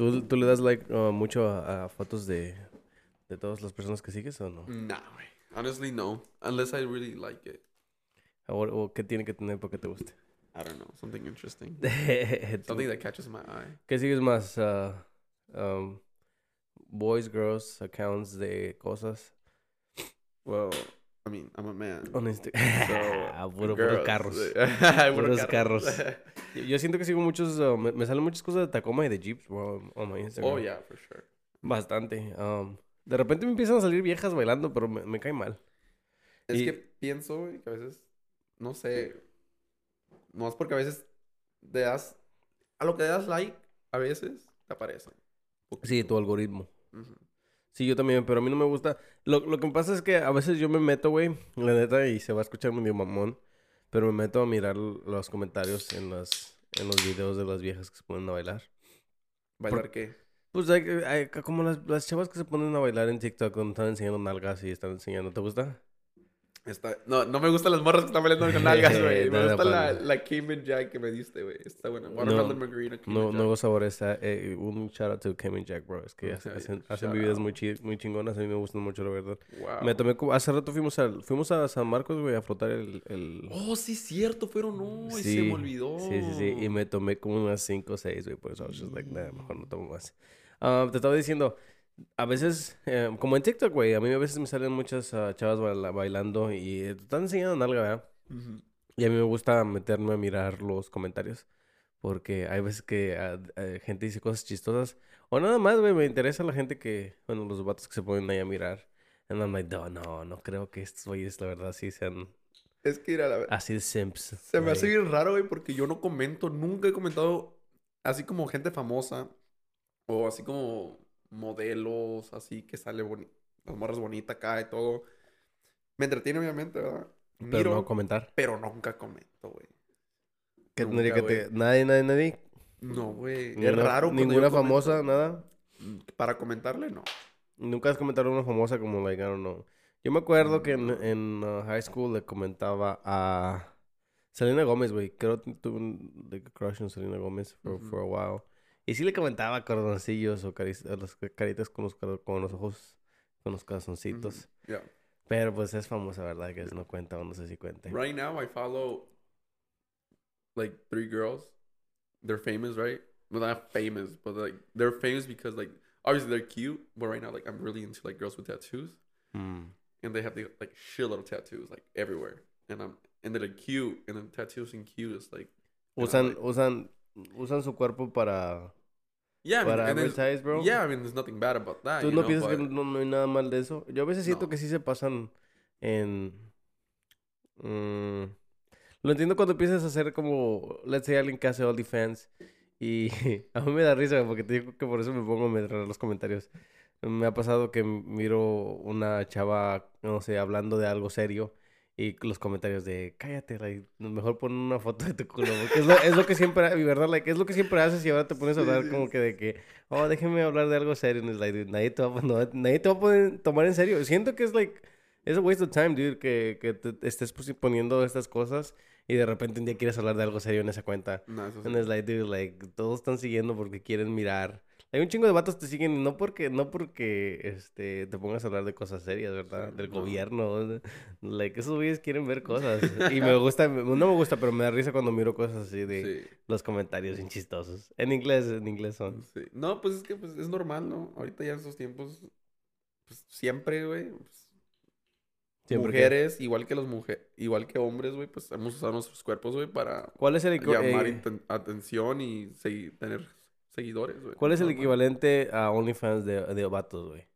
¿Tú, ¿Tú le das like uh, mucho a, a fotos de, de todas las personas que sigues o no? Nah, güey. Honestly, no. Unless I really like it. ¿O, o qué tiene que tener para que te guste? I don't know. Something interesting. ¿Tú- Something that catches my eye. ¿Qué sigues más? Uh, um, boys, girls, accounts de cosas. Well, I mean, I'm a man. On Insta- So, Ah, puro- girls. carros. Puros carros. Yo- Yo siento que sigo muchos, uh, me, me salen muchas cosas de Tacoma y de Jeeps, bro, on my Instagram. oh, yeah, for sure. Bastante. um, de repente me empiezan a salir viejas bailando, pero me, me cae mal. Es Y- que pienso, que a veces, no sé, no es porque a veces te das, a lo que le das like, a veces te aparece. Sí, tu algoritmo. Ujú. Sí, yo también, pero a mí no me gusta. Lo, lo que pasa es que a veces yo me meto, güey, la neta, y se va a escuchar medio mamón, pero me meto a mirar los comentarios en, las, en los videos de las viejas que se ponen a bailar. ¿Bailar qué? Pues hay, hay- como las, las chavas que se ponen a bailar en TikTok cuando están enseñando nalgas y están enseñando. ¿Te gusta? Está... No, no me gustan las morras que están bailando con nalgas, güey. Me No, no, gusta la, la Cayman Jack que me diste, güey. Está buena. Watermelon Margarita Cayman No, Jack. nuevo sabor está. Eh, un shout out to Cayman Jack, bro. Es que hacen, hacen, hacen bebidas muy, chi- muy chingonas. A mí me gustan mucho, la verdad. Wow. Me tomé. Hace rato fuimos a, fuimos a San Marcos, güey, a frotar el... el... Oh, sí, cierto, fueron no. Y se Sí, me olvidó. Sí, sí, sí. Y me tomé como unas 5 o 6, güey. Por eso I was just like, nah, mejor no tomo más. Ah, te estaba diciendo, a veces, eh, como en TikTok, güey, a mí a veces me salen muchas ah, chavas baila- bailando y eh, te están enseñando nalga, ¿verdad? Ujú. Y a mí me gusta meterme a mirar los comentarios. Porque hay veces que ah, eh, gente dice cosas chistosas. O nada más, güey, me interesa la gente que, bueno, los vatos que se ponen ahí a mirar. And I'm like, no, no, no creo que estos güeyes, la verdad, sí sean Es que, mira, la así de simps. Se me hace bien raro, güey, porque yo no comento, nunca he comentado así como gente famosa o así como modelos, así que sale boni las morras bonitas acá y todo. Me entretiene, obviamente, ¿verdad? Pero no comentar. pero nunca comento, güey. Que Nunca, tendría que te... güey. Nadie, nadie, nadie. No, güey. Es Ninguna- raro Ninguna comento. famosa, nada. Para comentarle, no. Nunca has comentado a una famosa como, like, I don't know. Yo me acuerdo que en, en uh, high school le comentaba a Selena Gómez, güey. Creo que tuve un like, crush en Selena Gómez for, Ujú. for a while. Y sí le comentaba cordoncillos o cari- a las caritas con los, con los ojos, con los corazoncitos. Yeah. Pero pues es famosa, ¿verdad? Que no cuenta o no sé si cuenta. Right now, I follow like three girls. They're famous, right? Well, not famous, but like they're famous because like obviously they're cute. But right now, like I'm really into like girls with tattoos, Mm. and they have the like shitload of tattoos like everywhere, and I'm and they're like cute, and then tattoos and cute is like know, Usan, like- usan, usan su cuerpo para, yeah, I mean, para advertise, bro. yeah, I mean, there's nothing bad about that. ¿Tú no know, piensas que but- no, no hay nada mal de eso? Yo a veces siento No. que sí se pasan en... mm, lo entiendo cuando empiezas a hacer como, let's say, alguien que hace OnlyFans y a mí me da risa porque te digo que por eso me pongo a mirar los comentarios. Me ha pasado que miro una chava, no sé, hablando de algo serio y los comentarios de cállate, like, mejor pon una foto de tu culo, porque es lo, es lo que siempre, mi verdad, like, es lo que siempre haces y ahora te pones a hablar como que de que, oh, déjeme hablar de algo serio, it's like, dude, nadie te va no, nadie te va a poder tomar en serio. Siento que es like, es a waste of time, dude, que, que te estés poniendo estas cosas y de repente un día quieres hablar de algo serio en esa cuenta. No, eso sí. And it's like, dude, like, todos están siguiendo porque quieren mirar. Hay un chingo de vatos te siguen no porque, no porque, este, te pongas a hablar de cosas serias, ¿verdad? Del no. gobierno. Like, esos güeyes quieren ver cosas. Y me gusta, no me gusta, pero me da risa cuando miro cosas así de Sí. los comentarios bien chistosos. En inglés, en inglés son. Sí. No, pues es que pues, es normal, ¿no? Ahorita ya en estos tiempos, pues siempre, güey. pues, que- mujeres, igual que las mujeres, igual que hombres, güey, pues hemos usado nuestros cuerpos, güey, para ¿Cuál es el, equi- llamar eh, atención y segui- tener seguidores, güey. ¿cuál es el equivalente a OnlyFans de, de vatos, güey?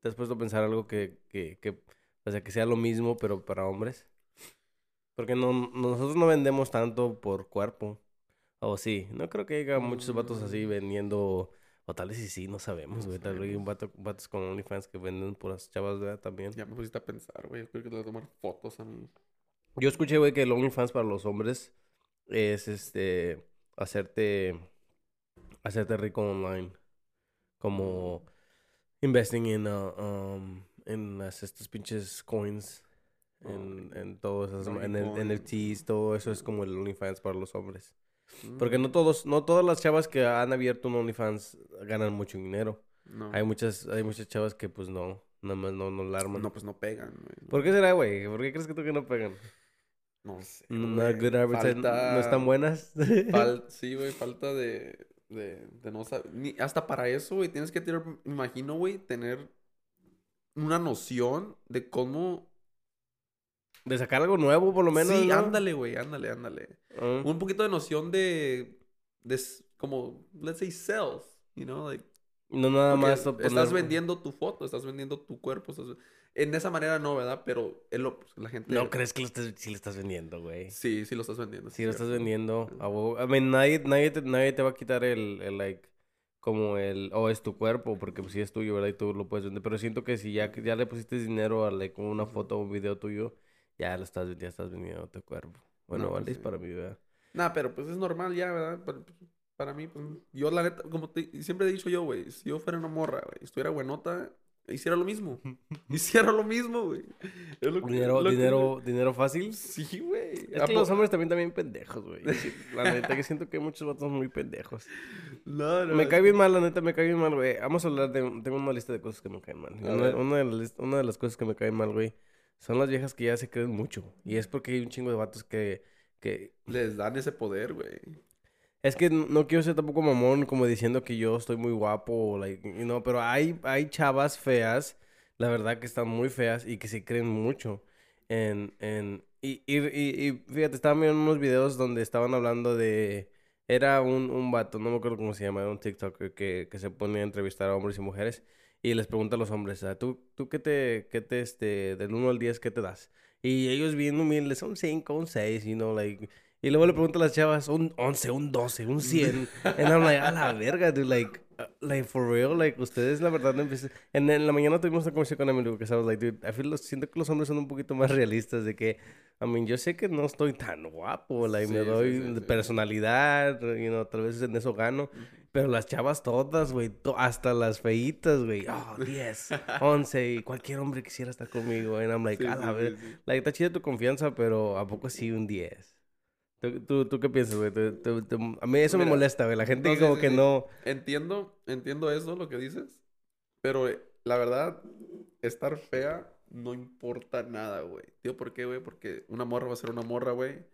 ¿Te has puesto a pensar algo que, que, que, o sea, que sea lo mismo, pero para hombres? Porque no, nosotros no vendemos tanto por cuerpo. O sí, no creo que haya muchos vatos así Mm. vendiendo, o tal vez sí, sí, no sabemos, No güey. Tal vez hay un vato, vatos con OnlyFans que venden puras chavas, ¿verdad? También. Ya me pusiste a pensar, güey. Yo creo que te voy a tomar fotos a mí. Yo escuché, güey, que el OnlyFans para los hombres es, este, hacerte, hacerte rico online. Como investing in, uh, um, en las, estos pinches coins, en, Oh, en todo eso, en el Dogecoin. NFTs, todo eso es como el OnlyFans para los hombres. Porque no todos, no todas las chavas que han abierto un OnlyFans ganan mucho dinero. No. Hay muchas, hay muchas chavas que pues no, nada más no, no la arman. No, pues no pegan, güey. ¿Por qué será, güey? ¿Por qué crees que tú que no pegan? No sé. No, good Falta- no están buenas. fal- sí, güey, falta de, de, de no saber. Ni, hasta para eso, güey, tienes que tener, me imagino, güey, tener una noción de cómo. De sacar algo nuevo, por lo menos. sí, ¿no? ándale, güey, ándale, ándale. Ah. Un poquito de noción de, de como, let's say, sales, you know, like. No nada más. Estás vendiendo tu foto, estás vendiendo tu cuerpo. estás- En esa manera no, ¿verdad? Pero es lo, pues, la gente... No crees que lo estés, sí lo estás vendiendo, güey. Sí, sí lo estás vendiendo. Sí lo estás vendiendo. A huevo. I mean, nadie, nadie, te, nadie te va a quitar el, el, like, como el, o es tu cuerpo, porque pues sí es tuyo, ¿verdad? Y tú lo puedes vender. Pero siento que si ya, ya le pusiste dinero a, like, una foto o un video tuyo, ya lo estás, ya estás vendiendo tu cuerpo. Bueno, No, vale, pues es sí. para mí, ¿verdad? Nah, pero pues es normal ya, ¿verdad? Para, para mí, pues, yo la neta, como te- siempre he dicho yo, güey, si yo fuera una morra, güey, estuviera buenota, hiciera lo mismo. hiciera lo mismo, güey. Es lo que- Dinero, lo que- dinero, dinero fácil. Sí, güey. Es ¿A que los hombres también también pendejos, güey. La neta que siento que hay muchos vatos muy pendejos. No, no, Me cae que- bien mal, la neta, me cae bien mal, güey. Vamos a hablar de... Tengo una lista de cosas que me caen mal. Una, de las, una de las cosas que me caen mal, güey, son las viejas que ya se creen mucho. Y es porque hay un chingo de vatos que... que... Les dan ese poder, güey. Es que no, quiero ser tampoco mamón como diciendo que yo estoy muy guapo, pero hay, hay chavas feas, la verdad que están muy feas y que se creen mucho. En, en, y, y, y, y fíjate, estaba viendo unos videos donde estaban hablando de... Era un, un vato, no me acuerdo cómo se llama, era un TikToker que, que se pone a entrevistar a hombres y mujeres y les pregunta a los hombres, "Ah, ¿tú, tú qué te, qué te, este, del 1 al 10, qué te das? Y ellos bien humildes, un 5, un 6, you know, like... Y luego le pregunto a las chavas, un 11, un 12, un 100. And I'm like, a la verga, dude, like, uh, like, for real, like, ustedes la verdad no empiezan... En, en la mañana tuvimos una conversación con Emily, porque estamos like, dude, I feel, los- siento que los hombres son un poquito más realistas de que, I mean, yo sé que no estoy tan guapo, like, me Sí, doy sí, sí. personalidad, you know, tal vez en eso gano. Pero las chavas todas, güey, to- hasta las feitas, güey, oh, 10, 11, y cualquier hombre quisiera estar conmigo, and I'm like, a la sí, ver- sí. Like, está chida tu confianza, pero ¿a poco sí un 10? ¿Tú, tú, tú qué piensas, güey? A mí eso me Mira, molesta, güey. La gente no, que sí, como sí, que sí. no... Entiendo, entiendo eso, lo que dices. Pero eh, la verdad, estar fea no importa nada, güey. Tío, ¿por qué, güey? Porque una morra va a ser una morra, güey.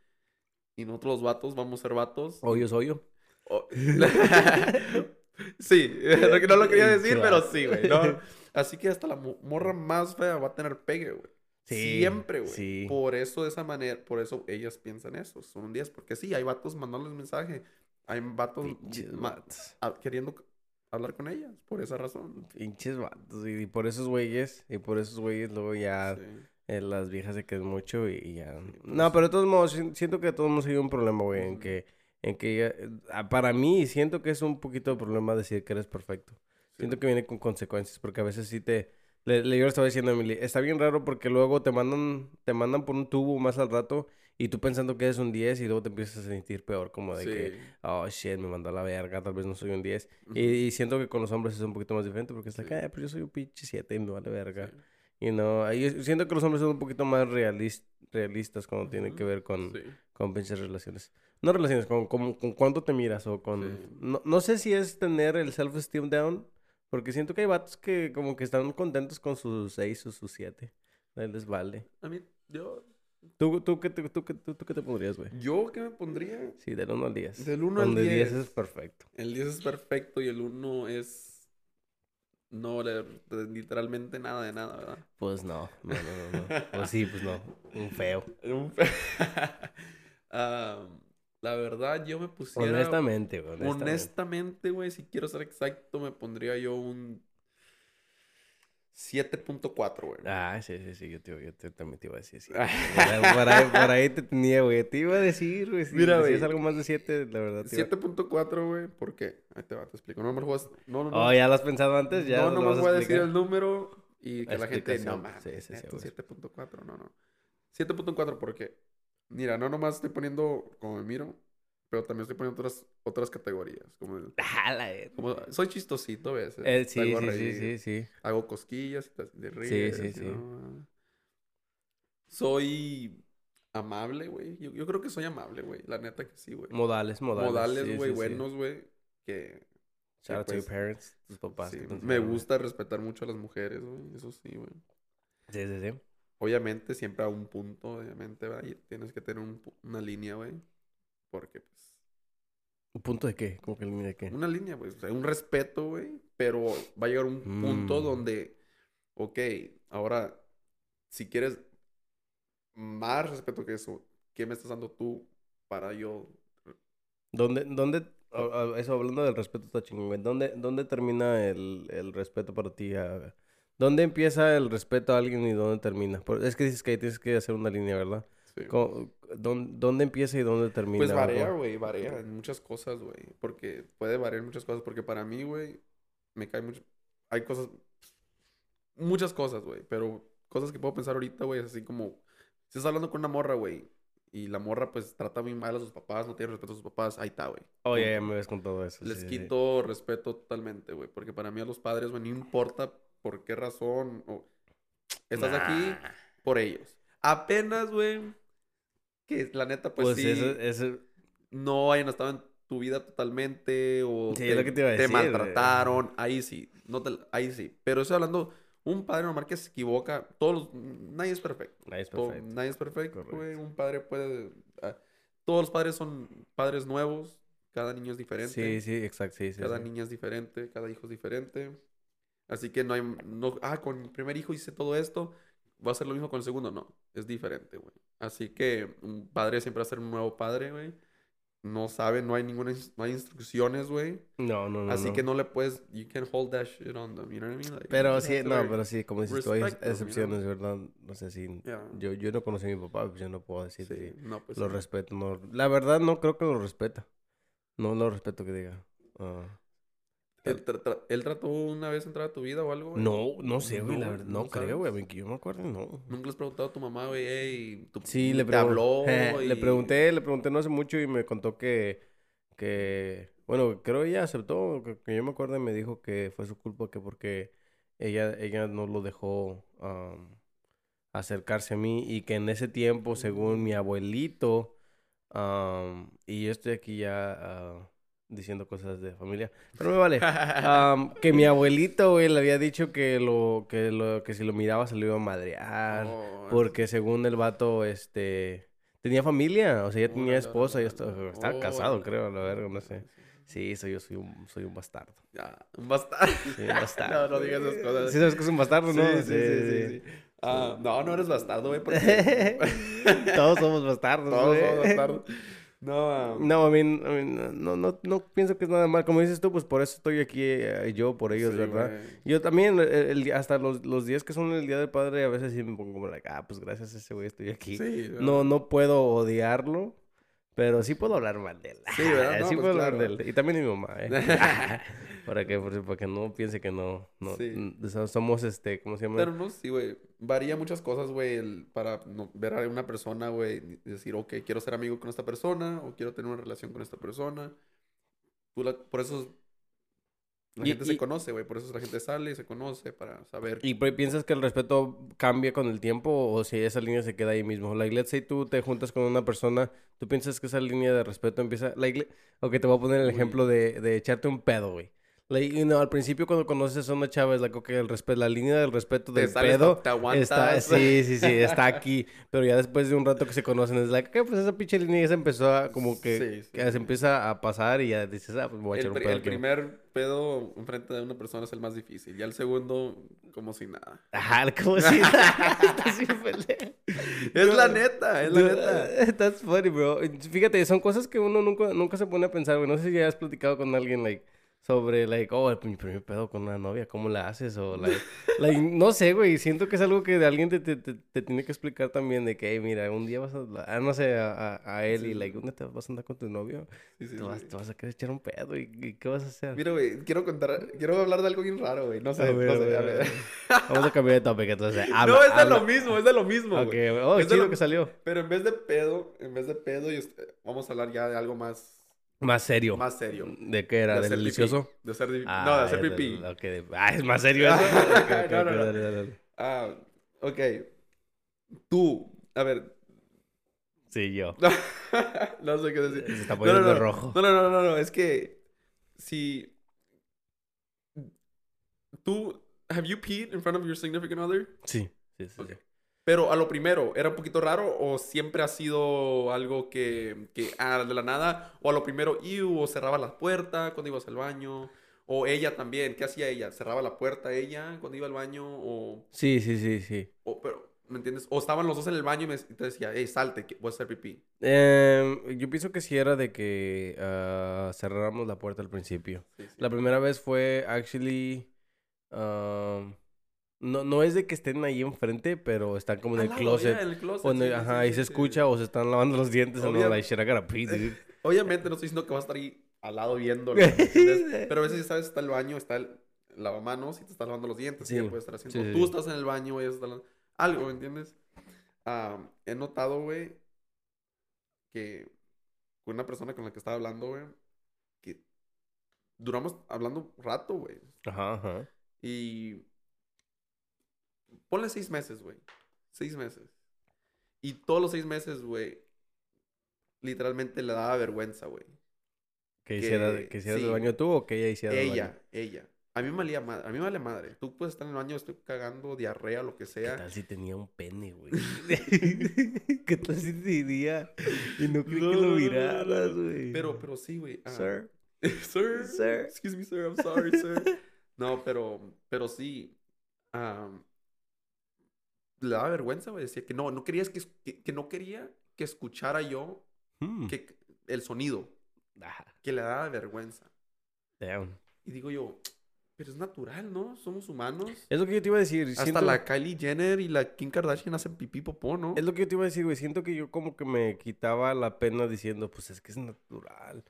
Y nosotros los vatos vamos a ser vatos. Hoyo es hoyo. Sí, no lo quería decir, pero sí, güey. ¿no? Así que hasta la mo- morra más fea va a tener pegue, güey. Sí, Siempre, güey. sí. Por eso de esa manera, por eso ellas piensan eso. Son un 10. Porque sí, hay vatos mandándoles mensaje. Hay vatos Pinches ma- vatos. a- queriendo hablar con ellas. Por esa razón. Pinches vatos. Y, y por esos güeyes, y por esos güeyes luego ya Sí. eh, las viejas se quedan mucho y, y ya... pues. No, pero de todos modos, si- siento que de todos modos hay un problema, güey, en que... En que ya- eh, ah, para mí siento que es un poquito de problema decir que eres perfecto. Siento que viene con consecuencias, porque a veces sí te... Le, le- yo le estaba diciendo a Emily, está bien raro porque luego te mandan, te mandan por un tubo más al rato y tú pensando que eres un 10 y luego te empiezas a sentir peor, como de que, Sí. oh shit, me mandó a la verga, tal vez no soy un 10. Ujú. Y, y siento que con los hombres es un poquito más diferente porque es Sí. like, ah, pero yo soy un pinche 7 y me vale verga. Sí. Y no, ahí siento que los hombres son un poquito más realis- realistas cuando tiene Ujú. que ver con, con pinches relaciones. No relaciones, con, con, con cuánto te miras o con... No, no sé si es tener el self-esteem down, porque siento que hay vatos que como que están contentos con sus 6 o sus 7. Les vale. A mí, yo, ¿Tú, tú, qué, tú, qué- tú, tú qué te pondrías, güey? yo, ¿qué me pondría? Sí, del 1 al 10. Del 1 al Donde 10 10. es perfecto. El 10 es perfecto y el 1 es. No, le- literalmente nada de nada, ¿verdad? Pues no, no, no, no. no. Pues sí, pues no. Un feo. Un fe- Ah, la verdad, yo me pusiera. Honestamente, güey. Honestamente. Güey, si quiero ser exacto, me pondría yo un 7.4, güey. Ah, sí, sí, sí, yo, te, yo te- también te iba a decir sí. Por ahí, por por te tenía, güey. Te iba a decir, güey. Si Mira, güey. algo más de 7, la verdad. te iba- 7.4, güey, ¿por qué? Ahí te va, te explico. No me lo a... No, no, no. Oh, ya lo has pensado antes, ya. no, no me voy a decir el número y que la gente... No, mames, Sí, sí, sí, neto, güey. 7.4, no, no. 7.4 porque, mira, no nomás estoy poniendo como me miro, pero también estoy poniendo otras, otras categorías. Como, Ah, verga. como soy chistosito a veces. Eh, sí, sí, sí, sí, sí. Hago cosquillas y de Sí, ríes, sí, sí. know. Soy amable, güey. Yo, yo creo que soy amable, güey. La neta que sí, güey. Modales, modales. Modales, sí, güey, sí, sí. buenos, güey. Que Shout out to your pues, parents, tus papás. sí, me gusta respetar mucho a las mujeres, güey. Eso sí, güey. Sí, sí, sí. Obviamente, siempre a un punto, obviamente, güey. Tienes que tener un una línea, güey. Porque, pues, ¿Un punto de qué? ¿Cómo que línea de qué? una línea, güey. O sea, un respeto, güey. Pero va a llegar un punto Mm. donde, ok, ahora, si quieres más respeto que eso, ¿qué me estás dando tú para yo? ¿Dónde, dónde, a- a- eso hablando del respeto está chingón, güey. ¿Dónde, dónde termina el, el respeto para ti? a- ¿Dónde empieza el respeto a alguien y dónde termina? Es que dices que ahí tienes que hacer una línea, ¿verdad? Sí. ¿Cómo- ¿Dónde, dónde empieza y dónde termina? Pues varía, güey, varía en muchas cosas, güey. Porque puede variar en muchas cosas. Porque para mí, güey, me cae mucho. Hay cosas. Muchas cosas, güey. Pero cosas que puedo pensar ahorita, güey, es así como. Si estás hablando con una morra, güey. Y la morra, pues, trata muy mal a sus papás, no tiene respeto a sus papás. Ahí está, güey. Oh, ya, Punto. ya me ves con todo eso. Les sí, sí, sí. quito respeto totalmente, güey. Porque para mí a los padres, güey, no importa por qué razón. O... Estás aquí por ellos. Apenas, güey. Que la neta, pues, Pues, sí eso, eso- no hayan estado en tu vida totalmente o Sí, lo que te iba a decir, maltrataron, ahí sí, no te- ahí sí. Pero estoy hablando, un padre normal que se equivoca, todos, los- nadie es perfecto. Nadie es To- perfecto. nadie es perfecto, güey. Correcto. Un padre puede, ah, todos los padres son padres nuevos, cada niño es diferente, Sí, sí, exacto, sí, sí. cada sí. niña es diferente, cada hijo es diferente. Así que no hay, no, ah, con mi primer hijo hice todo esto, va a ser lo mismo con el segundo, no, es diferente, güey. Así que un padre siempre va a ser un nuevo padre, güey. No sabe, no hay ninguna, no hay instrucciones, güey. No, no, no. Así no. que no le puedes, you can't hold that shit on them, you know what I mean? Like, Pero sí, no, pero sí, como dices tú, hay them, you know? excepciones, ¿verdad? No sé si... yeah. Yo, yo no conocí a mi papá, pues yo no puedo decir Sí, que no, pues lo sí. respeto. No, la verdad no creo que lo respeta. No lo respeto que diga. ah. ¿Él, tra- tra- él trató una vez entrar a tu vida o algo, güey? No, no sé, güey, la No, verdad. No, no creo, güey. a mí que yo me acuerdo, no. Nunca le has preguntado a tu mamá, güey, hey, tu, Sí, le, te habló. Le y- pregunté, le pregunté no hace mucho y me contó que, que, bueno, creo ella aceptó, que, que yo me acuerdo y me dijo que fue su culpa que porque ella, ella no lo dejó acercarse a mí y que en ese tiempo, según mi abuelito, y yo estoy aquí ya ah, diciendo cosas de familia, pero me vale. Am, que mi abuelito, güey, le había dicho que lo, que lo, que si lo miraba se lo iba a madrear. Oh, Porque según el vato, este, tenía familia, o sea, ya tenía órale, esposa, ya estaba, estaba casado, creo, a la verga, no Sí, sé. sí, soy yo, soy un, soy un bastardo. Un bastardo. Soy un bastardo. no, no digas esas cosas. Sí sabes que es un bastardo, ¿no? Sí, sí, sí, sí, sí. Ah, no, no eres bastardo, güey, porque Todos somos bastardos, todos güey. somos bastardos. No, No, I mean, I mean, no, no, no pienso que es nada mal. Como dices tú, pues por eso estoy aquí eh, yo, por ellos, sí, ¿verdad? güey. Yo también, el, el día- hasta los, los días que son el Día del Padre, a veces sí me pongo como, like, ah, pues gracias a ese güey estoy aquí. Sí, No, no puedo odiarlo, pero sí puedo hablar mal de él. Sí, ¿verdad? No, sí pues, puedo hablar claro. de él. Y también de mi mamá, ¿eh? para que, por- para que no piense que no, no, Sí. so- somos, este, ¿cómo se llama? Pero no, sí, güey. Varía muchas cosas, güey, para no- ver a una persona, güey, decir, ok, quiero ser amigo con esta persona o quiero tener una relación con esta persona. Tú la- por eso la Y- gente y- se conoce, güey. Por eso la gente sale y se conoce para saber. ¿Y pi- piensas que el respeto cambia con el tiempo o si esa línea se queda ahí mismo? Like, let's say tú te juntas con una persona, ¿tú piensas que esa línea de respeto empieza... Like, ok, te voy a poner el Uy. ejemplo de, de echarte un pedo, güey. Like, know, al principio cuando conoces a una chava es like, ok, el respeto, la línea del respeto Te del sales, pedo te aguantas. está... Sí, sí, sí, está aquí. Pero ya después de un rato que se conocen es like, ok, pues esa pinche línea ya se empezó a como que... Sí, sí, que se sí. empieza a pasar y ya dices, ah, pues me voy a echar un pedo el aquí. primer pedo enfrente de una persona es el más difícil. Ya el segundo, como si nada. Ajá, como si... Bien pendejo. Es la neta, es la neta. That's funny, bro. Fíjate, son cosas que uno nunca, nunca se pone a pensar, güey. No sé si ya has platicado con alguien, like, sobre, like, oh, mi primer pedo con una novia, ¿cómo la haces? O, like, like, no sé, güey. Siento que es algo que de alguien te, te, te, te tiene que explicar también de que, hey, mira, un día vas a, ah, no sé, a, a, a él Sí, y, like, ¿dónde te vas a andar con tu novio? Sí, sí, te, vas, te vas a querer echar un pedo y, y ¿qué vas a hacer? Mira, güey, quiero contar, quiero hablar de algo bien raro, güey. No sé, A ver, no a sé, ver, a a ver. Vamos a cambiar de topic, entonces. Habla, no, es de habla. lo mismo, es de lo mismo, Ok, güey. oh, Es de chido lo- que salió. Pero en vez de pedo, en vez de pedo, y est- vamos a hablar ya de algo más, Más serio. más serio. ¿De qué era? De ¿Del hacer pipí. delicioso? De hacer, Ah, no, de hacer pipí. de- Ah, es más serio eso. No, no, no. dale, dale, dale. Ah, ok. Tú, a ver, Sí, yo. no sé qué decir. Se está poniendo no, no. rojo. No, no, no, no, no, es que si tú have you peed in front of your significant other? Sí, sí, sí. Sí. Pero a lo primero, ¿era un poquito raro o siempre ha sido algo que, que ah, de la nada? O a lo primero, iu, o cerraba la puerta cuando ibas al baño. O ella también, ¿qué hacía ella? ¿Cerraba la puerta ella cuando iba al baño? O, Sí, sí, sí, sí. o pero, ¿me entiendes? O estaban los dos en el baño y, me, y te decía, hey, salte, que voy a hacer pipí. Em, yo pienso que sí era de que ah, cerráramos la puerta al principio. Sí, sí. La primera vez fue, actually, um, no, no es de que estén ahí enfrente, pero están como en el closet. el closet, O en el- sí, ajá, sí, y se escucha o se están lavando los dientes. And I'm Obvia- like, shit, I gotta pee, dude. Obviamente no estoy diciendo que vas a estar ahí al lado viéndolo. Pero a veces, ya sabes, está el baño, está el lavamanos y te estás lavando los dientes. Sí, puedes estar haciendo. sí, Tú estás en el baño, ella está lavando- Algo, ¿me entiendes? Ah, he notado, güey, que una persona con la que estaba hablando, güey, que duramos hablando un rato, güey. Ajá, ajá. Y ponle seis meses, güey. Seis meses. Y todos los seis meses, güey, literalmente le daba vergüenza, güey. Que hiciera, que hicieras sí. el baño tú o que ella hiciera el baño. Ella, ella. A mí me valía madre. A mí me vale madre. Tú puedes estar en el baño, estoy cagando, diarrea, lo que ¿Qué sea. tal si tenía un pene, güey? ¿Qué tal si tenía y no No, que lo miraras, güey? Pero, pero sí, güey. ah, Sir. sir. Sir. Excuse me, sir. I'm sorry, sir. No, pero, pero sí. am, le daba vergüenza, güey. Decía que no, no querías que, que, que no quería que escuchara yo Hmm. que, el sonido. Ah, Que le daba vergüenza. damn. Y digo yo, pero es natural, ¿no? Somos humanos. Es lo que yo te iba a decir. Hasta siento- la Kylie Jenner y la Kim Kardashian hacen pipí popó, ¿no? Es lo que yo te iba a decir, güey. Siento que yo como que me quitaba la pena diciendo, pues es que es natural.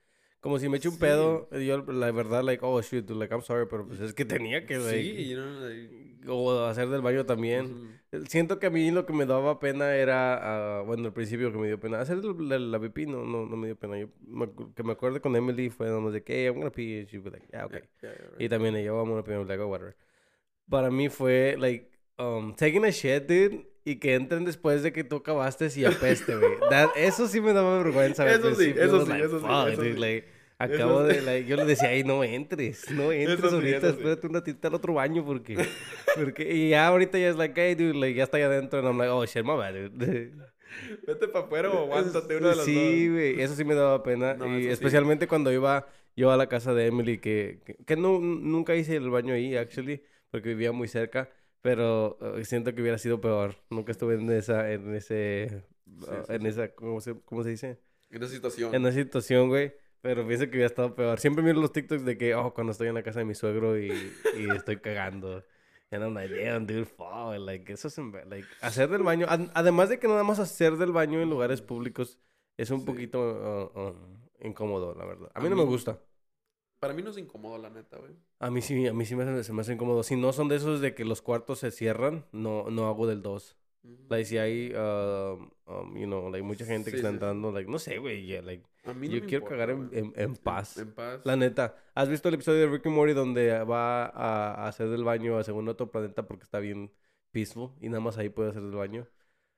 Como si me eche un Sí. pedo, yo la verdad, like, oh, shit, dude, like, I'm sorry, pero pues es que tenía que, like, Sí, you know, like, o hacer del baño también. Siento que a mí lo que me daba pena era, ah, bueno, al principio que me dio pena, hacer la, la pipí no, no, no me dio pena. Yo me que me acuerdo con Emily fue nomás de que, hey, I'm gonna pee, she was like, yeah, okay. Yeah, yeah, right. Y también ella, vamos a pee, I'm like, oh, whatever. Para mí fue, like, um, taking a shit, dude, y que entren después de que tú acabaste y apeste, güey. Eso sí me daba vergüenza. Eso sí, eso sí, like, eso sí, eso dude, sí. like, Acabo Eso de, sí. like, yo le decía, ay, no entres, no entres Eso sí, ahorita, sí. espérate un ratito al otro baño porque, porque, y ya ahorita ya es like, hey, dude, like, ya está allá adentro, and I'm like, oh, shit, my bad, dude. Vete para afuera o aguántate una de las Sí, güey, eso sí me daba pena, No, y sí. especialmente cuando iba yo a la casa de Emily, que, que, que no, nunca hice el baño ahí, actually, porque vivía muy cerca, pero eh, siento que hubiera sido peor, nunca estuve en esa, en ese, Sí, uh, sí, en esa, ¿cómo se, cómo se dice? En esa situación. En esa situación, güey. Pero pienso que hubiera estado peor. Siempre miro los TikToks de que, oh, cuando estoy en la casa de mi suegro y, y estoy cagando. And I'm like, damn, dude, fuck. Like, eso es, like, hacer del baño. ad- además de que nada más hacer del baño en lugares públicos es un Sí. poquito uh, uh, incómodo, la verdad. A A mí no me gusta. Para mí no es incómodo, la neta, güey. A mí sí, a mí sí me hace, se me hace incómodo. Si no son de esos de que los cuartos se cierran, no, no hago del 2. Ujú. Like, si hay, um, um, you know, like, mucha gente que está sí, entrando, like, no sé, güey, yeah, like, A mí no yo me quiero importa, cagar en, güey. en, en paz. En paz. La neta, ¿has visto el episodio de Rick and Morty donde va a, a hacer del baño a según otro planeta porque está bien peaceful y nada más ahí puede hacer del baño?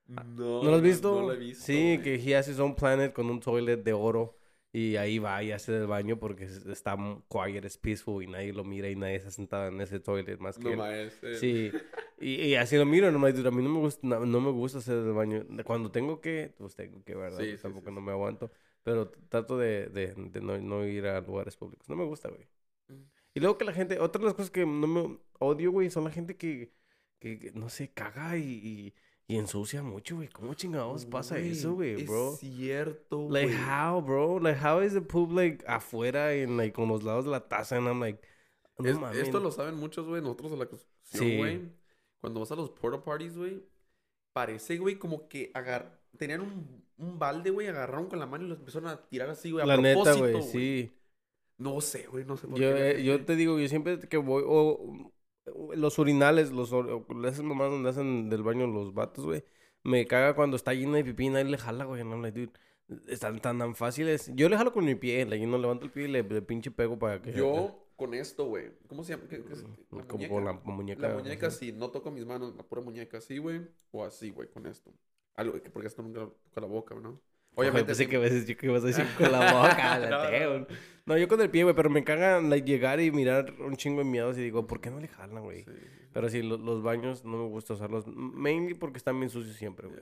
No, ¿No lo has visto? No lo he visto. sí, güey. que he has his own planet con un toilet de oro y ahí va y hace del baño porque es- está quiet, es peaceful y nadie lo mira y nadie está sentado en ese toilet más que No él. más. eh. Sí, y, y así lo miro, no me, a mí no me gusta, no, no me gusta hacer del baño. Cuando tengo que, pues tengo que, ¿verdad? Sí, sí, Tampoco sí, no me aguanto, pero trato de, de, de no, no ir a lugares públicos. No me gusta, güey. Mm. Y luego que la gente, otra de las cosas que no me odio, güey, son la gente que, que, que, no sé, caga y, y, y ensucia mucho, güey. ¿Cómo chingados pasa eso, güey, bro? Es cierto, Like, güey. how, bro? Like, how is the poop, like, afuera en, like, con los lados de la taza? And I'm like, no Es- mames. esto lo saben muchos, güey, nosotros de la construcción, Sí. güey. Cuando vas a los porta parties, güey, parece, güey, como que agar... tenían un, un balde, güey, agarraron con la mano y los empezaron a tirar así, güey, a La neta, propósito, güey, sí. No sé, güey, no sé por Yo, qué. eh, yo te digo, yo siempre que voy, o los urinales, los, esas mamás donde hacen del baño los vatos, güey, me caga cuando está lleno de pipí y nadie le jala, güey, no, like, dude, están tan, tan fáciles. Yo le jalo con mi pie, like, yo no levanto el pie y le, le pinche pego para que... Yo con esto, güey, ¿cómo se llama? ¿Qué- qué es? Como ¿La con muñeca? la muñeca. La muñeca, así. sí, no toco mis manos, la pura muñeca así, güey, o así, güey, con esto. Algo que porque esto nunca toca la boca, ¿no? Obviamente. Pensé que a veces yo que ibas a decir con la boca, no, no, yo con el pie, güey, pero me encarga llegar y mirar un chingo de miedos y digo, ¿por qué no le jalan, güey? Pero sí, los baños no me gusta usarlos, mainly porque están bien sucios siempre, güey.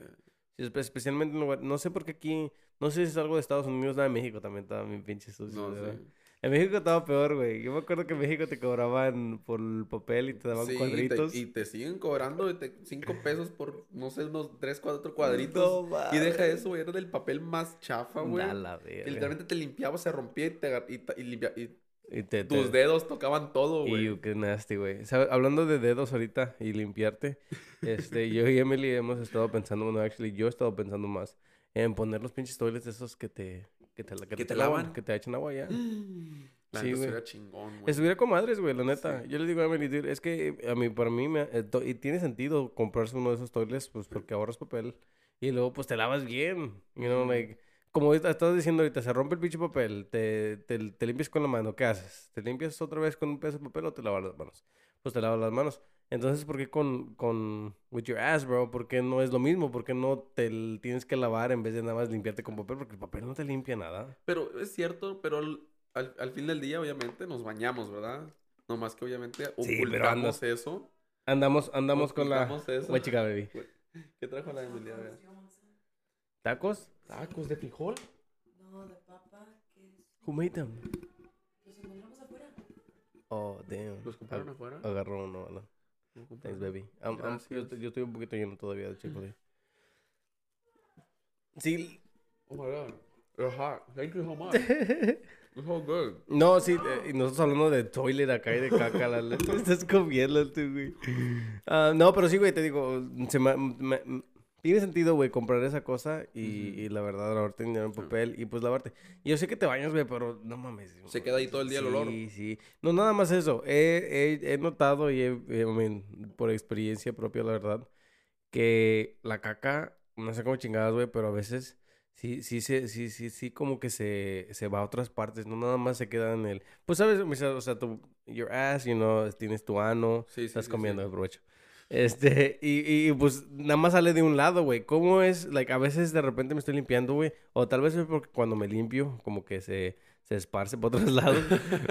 especialmente en lugar, no sé por qué aquí, no sé si es algo de Estados Unidos, nada de México también estaba bien pinche sucio. No, sí. En México estaba peor, güey. Yo me acuerdo que en México te cobraban por el papel y te daban cuadritos. y te siguen cobrando 5 pesos por, no sé, unos 3, 4 cuadritos. y deja eso, güey. Era del papel más chafa, güey. Que literalmente te limpiaba, se rompía y te y, y, tus dedos tocaban todo, güey. Y qué nasty, güey. Hablando de dedos ahorita y limpiarte, este, yo y Emily hemos estado pensando, bueno, actually, yo he estado pensando más en poner los pinches toilets esos que te, que te, que, te, lavan, que te echan agua ya. La sí, güey. chingón, güey. Estuviera con madres, güey, la neta. Yo le digo a Emily, es que a mí, para mí, me, eh, y tiene sentido comprarse uno de esos toilets, pues porque ahorras papel. Y luego, pues te lavas bien. You know, like, como estás diciendo ahorita, se rompe el pinche papel, te, te, te, limpias con la mano, ¿qué haces? ¿Te limpias otra vez con un pedazo de papel o te lavas las manos? Pues te lavas las manos. Entonces, ¿por qué con, con with your ass, bro? ¿Por qué no es lo mismo? ¿Por qué no te tienes que lavar en vez de nada más limpiarte con papel? Porque el papel no te limpia nada. Pero es cierto, pero al, al, fin del día, obviamente, nos bañamos, ¿verdad? No más que obviamente ocultamos sí, eso. Andamos, andamos con la... Eso. chica, baby. ¿Qué trajo la Emilia? ¿Tacos? ¿Tacos de frijol? No, de papa. Who made them? Los encontramos afuera. Oh, damn. ¿Los compraron afuera? Agarró uno, ¿verdad? Thanks, baby. yo, yo, estoy un poquito lleno todavía de chicle. Sí. Oh my god. You're hot. Thank you so much. It's all good. No, sí, eh, y nosotros hablando de toilet acá y de caca, la letra estás comiendo tú, güey. Uh, no, pero sí, güey, te digo, se me, me, tiene sentido, güey, comprar esa cosa y, y la verdad, lavarte dinero en papel y pues lavarte. Yo sé que te bañas, güey, pero no mames. Se queda ahí todo el día el olor. Sí, sí. No, nada más eso. He, he, he notado y he, por experiencia propia, la verdad, que la caca, no sé cómo chingadas, güey, pero a veces sí, sí, sí, sí, sí, sí, como que se, se va a otras partes, no nada más se queda en el... Pues, ¿sabes? O sea, tu, your ass, you know, tienes tu ano, sí, sí, estás comiendo, el provecho. Este, y, y, pues nada más sale de un lado, güey. ¿Cómo es? Like, a veces de repente me estoy limpiando, güey. O tal vez es porque cuando me limpio, como que se, se esparce por otros lados.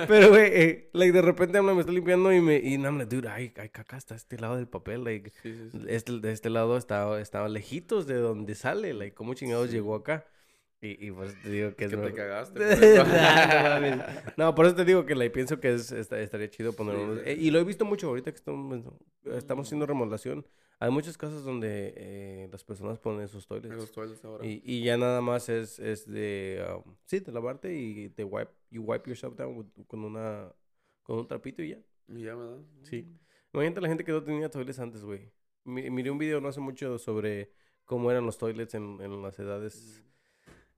Pero, güey, eh, like, de repente me estoy limpiando y me, y nada, me dude, ay, ay, caca, está este lado del papel, like, Este, de este lado estaba, estaba lejitos de donde sale, like, ¿cómo chingados llegó acá? Y, y pues te digo que es... Que te cagaste. no, por eso te digo que la pienso que es, estaría chido poner uno. Eh, y lo he visto mucho ahorita que estamos, estamos haciendo remodelación. Hay muchas casas donde eh, las personas ponen sus toilets. Los toilets ahora. Y, y, ya nada más es, es de... Um, sí, de lavarte y te wipe... You wipe yourself down con una... Con un trapito y ya. Y ya, ¿verdad? Sí. Imagínate la gente que no tenía toilets antes, güey. Miré un video no hace mucho sobre cómo eran los toilets en, en las edades...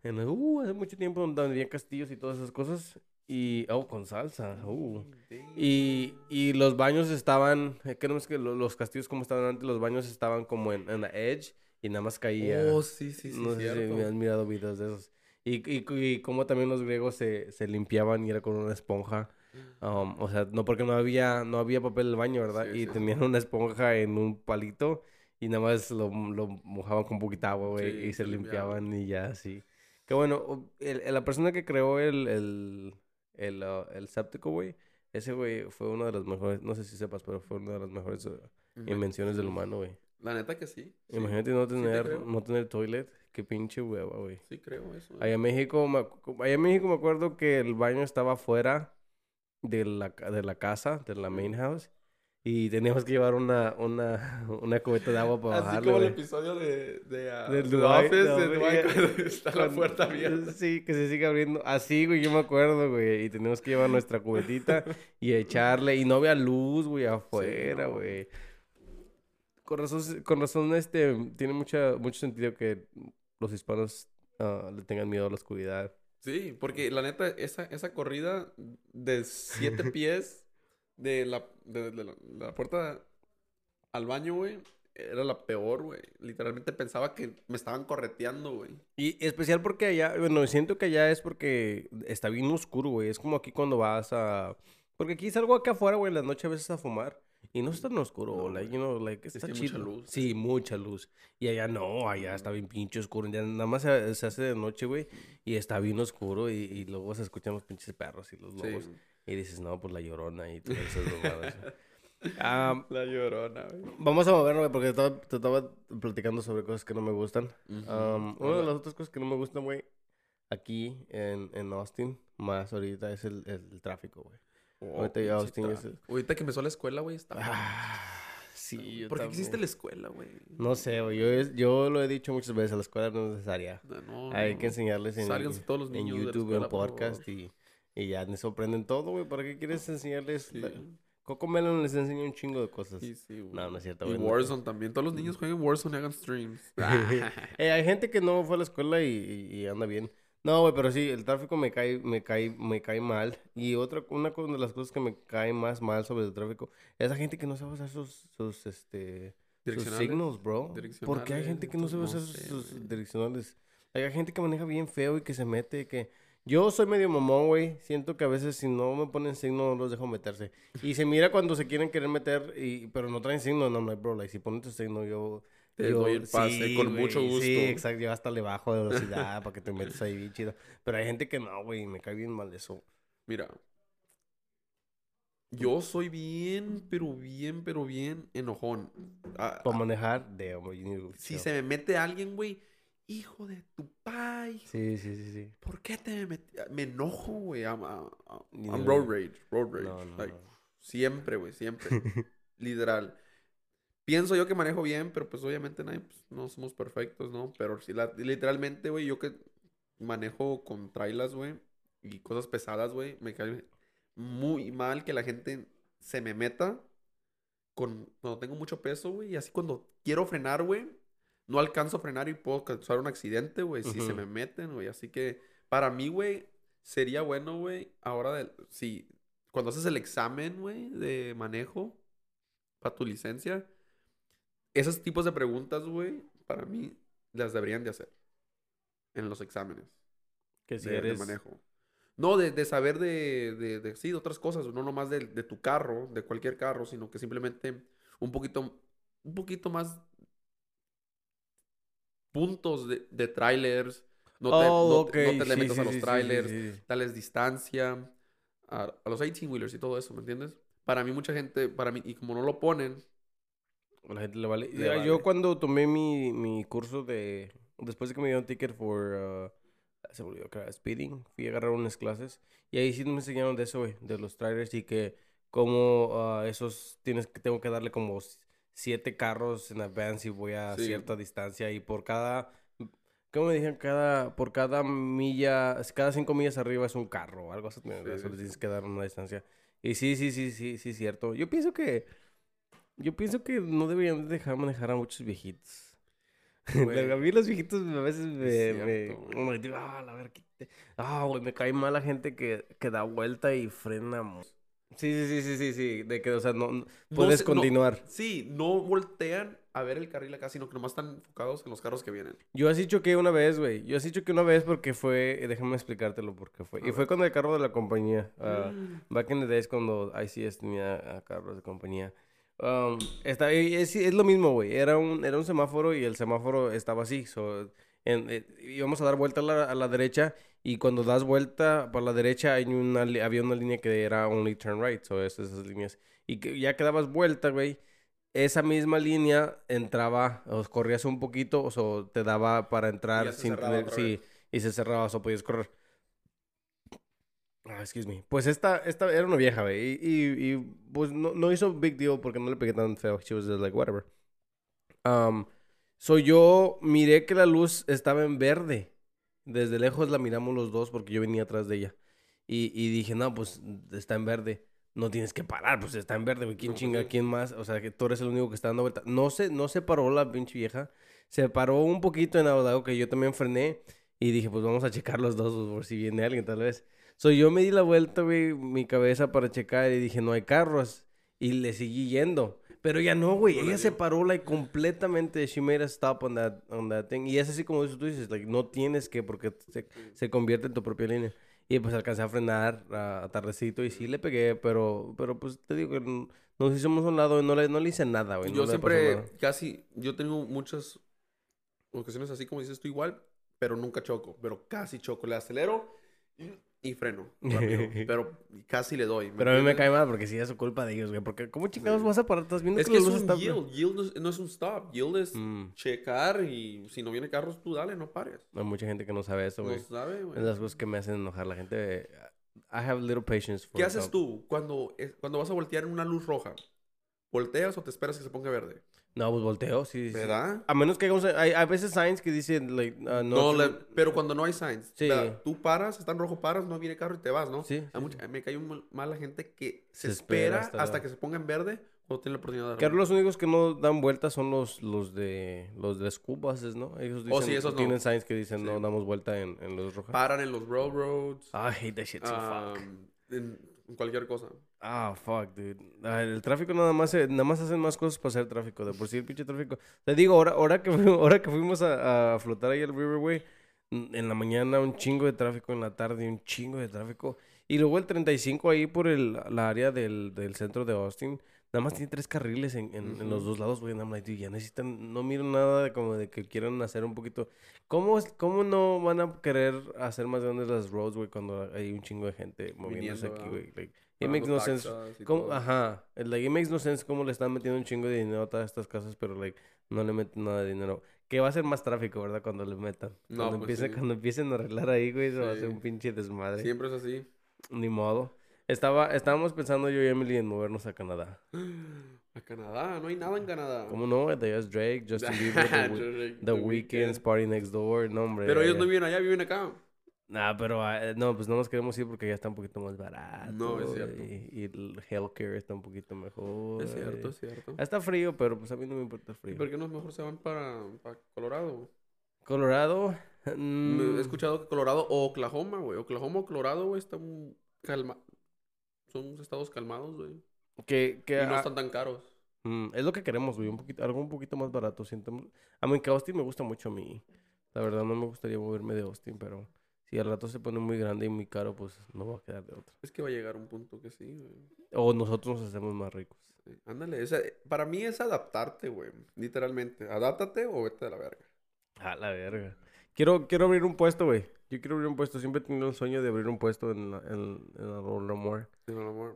En, uh, hace mucho tiempo donde había castillos y todas esas cosas. Y, oh, con salsa. Uh. Y, y los baños estaban, que no es que los castillos como estaban antes, los baños estaban como en, en la edge y nada más caía. Oh, sí, sí, sí. No sé si me han mirado videos de esos. Y, y, y como también los griegos se, se limpiaban y era con una esponja. Um, o sea, no porque no había, no había papel del baño, ¿verdad? y tenían una esponja en un palito y nada más lo, lo mojaban con poquita agua, güey, y se, limpiaban y ya así. Que bueno, el, la persona que creó el, el, el, uh, el séptico, güey, ese güey fue uno de los mejores, no sé si sepas, pero fue una de las mejores uh, invenciones del humano, güey. La neta que sí. Imagínate no tener, no tener toilet. Qué pinche hueva, güey. Sí, creo eso. Allá en México, me, allá en México me acuerdo que el baño estaba fuera de la, de la casa, de la main house. Y teníamos que llevar una, una, una cubeta de agua para Así como el episodio de, de, uh, de The Office, de está la puerta abierta. Sí, que se sigue abriendo. Así, güey, yo me acuerdo, güey. Y teníamos que llevar nuestra cubetita y echarle. Y no había luz, güey, afuera, güey. Con razón, con razón, este, tiene mucha, mucho sentido que los hispanos uh, le tengan miedo a la oscuridad. Sí, porque la neta, esa, esa corrida de siete pies de la, de, la, puerta al baño, güey, era la peor, güey. Literalmente pensaba que me estaban correteando, güey. Y especial porque allá, bueno, siento que allá es porque está bien oscuro, güey. Es como aquí cuando vas a... Porque aquí salgo acá afuera, güey, en la noche a veces a fumar. Y no está tan oscuro, No, like, güey. you know, like, está que hay mucha chido. luz. Sí, mucha luz. Y allá no, allá está bien pinche oscuro. Ya nada más se, se hace de noche, güey, y está bien oscuro y, y luego se escuchan los pinches perros y los Sí. Y dices, no, pues la llorona y todas esas mamadas. Ah, La llorona, güey. vamos a movernos, güey, porque te estaba, te estaba platicando sobre cosas que no me gustan. Ujú. Um, una de las otras cosas que no me gustan, güey, aquí en, en Austin, más ahorita, es el, el tráfico, güey. Oh, ahorita ya Austin es- tráfico. Ahorita que empezó la escuela, güey, está... Ah, sí, yo ¿Por qué también. existe la escuela, güey? No sé, güey, yo, es- yo lo he dicho muchas veces, la escuela no es necesaria. No, no, Hay no. que enseñarles en, Sálganse todos los en niños de la YouTube, escuela, en por podcast favor. y, y ya les sorprenden todo, güey. ¿Para qué quieres enseñarles? Sí. la- Coco Melon les enseña un chingo de cosas. Sí, sí, güey. No, no es cierto, Y güey. no. Warzone también. Todos los niños jueguen Warzone y hagan streams. Eh, hay gente que no fue a la escuela y, y- y anda bien. No, güey, pero sí, el tráfico me cae, me cae, me cae mal. Y otra, una de las cosas que me cae más mal sobre el tráfico es la gente que no sabe usar sus, sus, este, sus signos, bro. ¿Por qué hay gente que no sabe usar sus, no sus sé, güey. direccionales? Hay gente que maneja bien feo y que se mete, que... Yo soy medio mamón, güey. Siento que a veces si no me ponen signo no los dejo meterse. Y se mira cuando se quieren querer meter, y, pero no traen signo. No, like, bro, like, si ponen tu signo yo... Te yo- doy el pase con mucho gusto. Sí, exacto. Yo hasta le bajo de velocidad para que te metas ahí bien chido. Pero hay gente que no, güey. Me cae bien mal eso. Mira. Yo soy bien, pero bien, pero bien enojón. Ah, Para ah, manejar, de to si se me mete alguien, güey, hijo de tu pai. Sí, sí, sí, sí. ¿Por qué te me metí? Me enojo, güey. I'm, I'm- Ni I'm de- road rage. Road rage. No, no, like, no. Siempre, güey, siempre. Literal. Pienso yo que manejo bien, pero pues obviamente nadie, pues, no somos perfectos, ¿no? Pero la- literalmente, güey, yo que manejo con trailas, güey, y cosas pesadas, güey, me cae muy mal que la gente se me meta con cuando tengo mucho peso, güey, y así cuando quiero frenar, güey, no alcanzo a frenar y puedo causar un accidente, güey, si se me meten, güey. Así que para mí, güey, sería bueno, güey, ahora de, si cuando haces el examen, güey, de manejo para tu licencia, esos tipos de preguntas, güey, para mí las deberían de hacer en los exámenes Que si de, de eres... manejo. No, de, de saber de, de, de- sí, de otras cosas, no nomás de, de tu carro, de cualquier carro, sino que simplemente un poquito, un poquito más puntos de, de trailers. No te, Oh, no ok. te- no te le metas sí, a los sí, trailers, sí, darles distancia a, a los 18-wheelers y todo eso, ¿me entiendes? Para mí mucha gente, para mí, y como no lo ponen, la gente le vale. Le Ya, Yo vale. cuando tomé mi, mi curso de... Después de que me dieron ticket por... uh, se me olvidó que era speeding. Fui a agarrar unas clases. Y ahí sí me enseñaron de eso, güey. De los trailers y que como ah, esos... Tienes que... Tengo que darle como siete carros en advance y voy a Sí. cierta distancia. Y por cada... ¿Cómo me dijeron? Cada, por cada milla... Cada cinco millas arriba es un carro. Algo así. eso tienes que dar una distancia. Y sí, sí, sí, sí, sí, cierto. Yo pienso que... Yo pienso que no deberían dejar manejar a muchos viejitos. Güey. a mí los viejitos a veces me... Me, me digo, ah, la ver, Ah, güey, me cae mal la gente que, que da vuelta y frena. Sí, sí, sí, sí, sí, sí. De que, o sea, no... no- puedes sé, no- continuar. sí, no voltean a ver el carril acá, sino que nomás están enfocados en los carros que vienen. Yo así choqué una vez, güey. Yo así choqué una vez porque fue... eh, Déjame explicártelo por qué fue. A Y fue ver. con el carro de la compañía. ah, Back in the days cuando ICS tenía ah, carros de compañía. Um, está, y es, es lo mismo, güey. Era un, era un semáforo y el semáforo estaba así. So, en- eh, íbamos a dar vuelta a la, a la derecha y cuando das vuelta por la derecha hay una, había una línea que era only turn right. So, esas, esas líneas. Y que ya que dabas vuelta, güey, esa misma línea entraba, o corrías un poquito, o so, te daba para entrar sin tener... Sí, y se cerraba, o podías correr. Ah, excuse me. Pues esta, esta era una vieja, güey. Y, y, y, pues no, no hizo big deal porque no le pegué tan feo. She was just like, whatever. Um, so yo miré que la luz estaba en verde. Desde lejos la miramos los dos porque yo venía atrás de ella. Y, y dije, no, pues está en verde. No tienes que parar, pues está en verde, güey. ¿Quién pues, chinga? ¿Quién más? O sea, que tú eres el único que está dando vuelta. No se, no se paró la pinche vieja. Se paró un poquito en Audao que yo también frené. Y dije, pues vamos a checar los dos pues, por si viene alguien, tal vez. So yo me di la vuelta, güey, mi cabeza para checar y dije, no hay carros. Y le seguí yendo. Pero ya no, güey. No Ella se paró, like, completamente. She made a stop on that, on that thing. Y es así como tú dices, like, no tienes que porque se, se convierte en tu propia línea. Y pues alcancé a frenar a, a tardecito y sí le pegué, pero, pero pues te digo que nos hicimos a un lado y no le, no le hice nada, güey. no Yo pasó siempre, casi, yo tengo muchas ocasiones así como dices tú igual, pero nunca choco, pero casi choco. Le acelero y, y freno. rápido, pero casi le doy. ¿me Pero a mí me cae mal porque sí es su culpa de ellos, güey. Porque ¿cómo chingados Sí. vas a parar? Estás viendo Es que, que es un está... yield. Yield no es, no es un stop. Yield es Mm, checar y si no viene carros, tú dale, no pares. hay mucha gente que no sabe eso, No güey. sabe, güey. Es las cosas que me hacen enojar. La gente... I have little patience for ¿Qué haces tú cuando, cuando vas a voltear en una luz roja? ¿Volteas o te esperas que se ponga verde? No, pues volteo, sí. sí. ¿Verdad? A menos que hay, hay veces signs que dicen, like, uh, No, no... le- pero cuando no hay signs. Sí. ¿verdad? Tú paras, está en rojo, paras, no viene carro y te vas, ¿no? Sí, Hay sí, mucha- Me cae un mal, mal la gente que se, Se espera hasta hasta, que se ponga en verde o tiene la oportunidad de dar Claro, vuelta. los únicos que no dan vueltas son los, los de los de buses, ¿no? Ellos dicen, Oh, sí, esos no. tienen signs que dicen Sí. no damos vuelta en, en luz roja. Paran en los railroads. I hate that shit so fuck. um, en, en cualquier cosa. Ah, fuck, dude. Ah, el tráfico nada más, se- nada más hacen más cosas para hacer tráfico. De por sí el pinche tráfico. Te digo, ahora, ahora, que, ahora que fuimos a, a flotar ahí al Riverway, en la mañana un chingo de tráfico, en la tarde un chingo de tráfico. Y luego el 35 ahí por el, la área del, del centro de Austin, nada más tiene tres carriles en, en, en los Ujú. dos lados, güey. I'm like, dude, ya necesitan, no miro nada de como de que quieran hacer un poquito. ¿Cómo, ¿Cómo no van a querer hacer más grandes las roads, güey, cuando hay un chingo de gente moviéndose Viniendo, aquí, güey? Like, it makes no sense. todo. Ajá. El like, it makes no sense cómo le están metiendo un chingo de dinero a todas estas casas, pero like, no le meten nada de dinero. Que va a ser más tráfico, ¿verdad? Cuando le metan. No, Cuando, pues empiecen, sí. cuando empiecen a arreglar ahí, güey, se va a hacer Sí. un pinche desmadre. Siempre es así. Ni modo. Estaba, estábamos pensando yo y Emily en movernos a Canadá. A Canadá, no hay nada en Canadá. ¿Cómo no? De es Drake, Justin Bieber, The, Drake, The Weeknd's, Party Next Door, no, hombre. Pero ellos no viven allá, viven acá. Nah, pero ah, eh, no, pues no nos queremos ir porque ya está un poquito más barato. No, es cierto. Y, y el healthcare está un poquito mejor. Es cierto, es cierto. Está frío, pero pues a mí no me importa el ¿Y frío. por qué no mejor se van para, para Colorado? Colorado. Me- mm, He escuchado que Colorado o Oklahoma, güey. Oklahoma o Colorado, güey, están calma... Son estados calmados, güey. que, que, Y no ah, están tan caros. mm, es lo que queremos, güey. Un poquito, algo un poquito más barato. Siento. A mí que Austin me gusta mucho a mí. La verdad no me gustaría moverme de Austin, pero si al rato se pone muy grande y muy caro, pues no va a quedar de otra. Es que va a llegar un punto que sí, güey. O nosotros nos hacemos más ricos. Sí, Ándale, esa- para mí es adaptarte, güey. Literalmente. Adáptate o vete a la verga. A la verga. Quiero, quiero abrir un puesto, güey. Yo quiero abrir un puesto. Siempre he tenido un sueño de abrir un puesto en, la- en, en la More amor.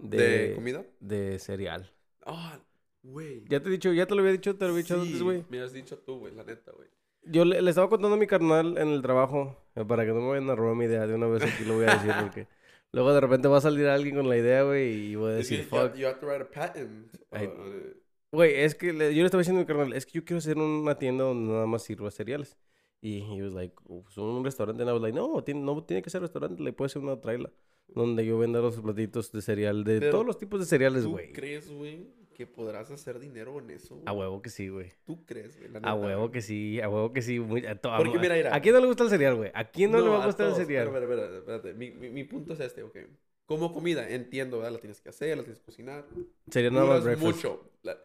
De- ¿De comida? de cereal. Ah, güey. Ya te he dicho, ya te lo había dicho, te lo había dicho antes, güey. Me has dicho tú, güey, la neta, güey. Yo le, le estaba contando a mi carnal en el trabajo, eh, para que no me vayan a robar mi idea de una vez aquí lo voy a decir, porque luego de repente va a salir alguien con la idea, güey, y voy a decir, you, fuck. you have to write a patent. Uh, Güey, es que le- yo le estaba diciendo a mi carnal, es que yo quiero hacer una tienda donde nada más sirva cereales. Y he was like, "Oh, pues un restaurante. And I was like, no, tiene, no tiene que ser restaurante, le puede ser una traila. Donde yo venda los platitos de cereal, de Pero todos los tipos de cereales, ¿Tú güey. crees, güey, que podrás hacer dinero en eso? güey? A huevo que sí, güey. ¿Tú crees, güey? La A neta, huevo güey? que sí, a huevo que sí. muy- a, to- a- Porque mira, mira. ¿A quién no le gusta el cereal, güey? ¿A quién no, le va a gustar el cereal? Espera, espera, espera, espérate. Mi, mi, mi punto es este, ok. Como comida, entiendo, ¿verdad? La tienes que hacer, la tienes que cocinar. Sería nada más duras breakfast. mucho. la-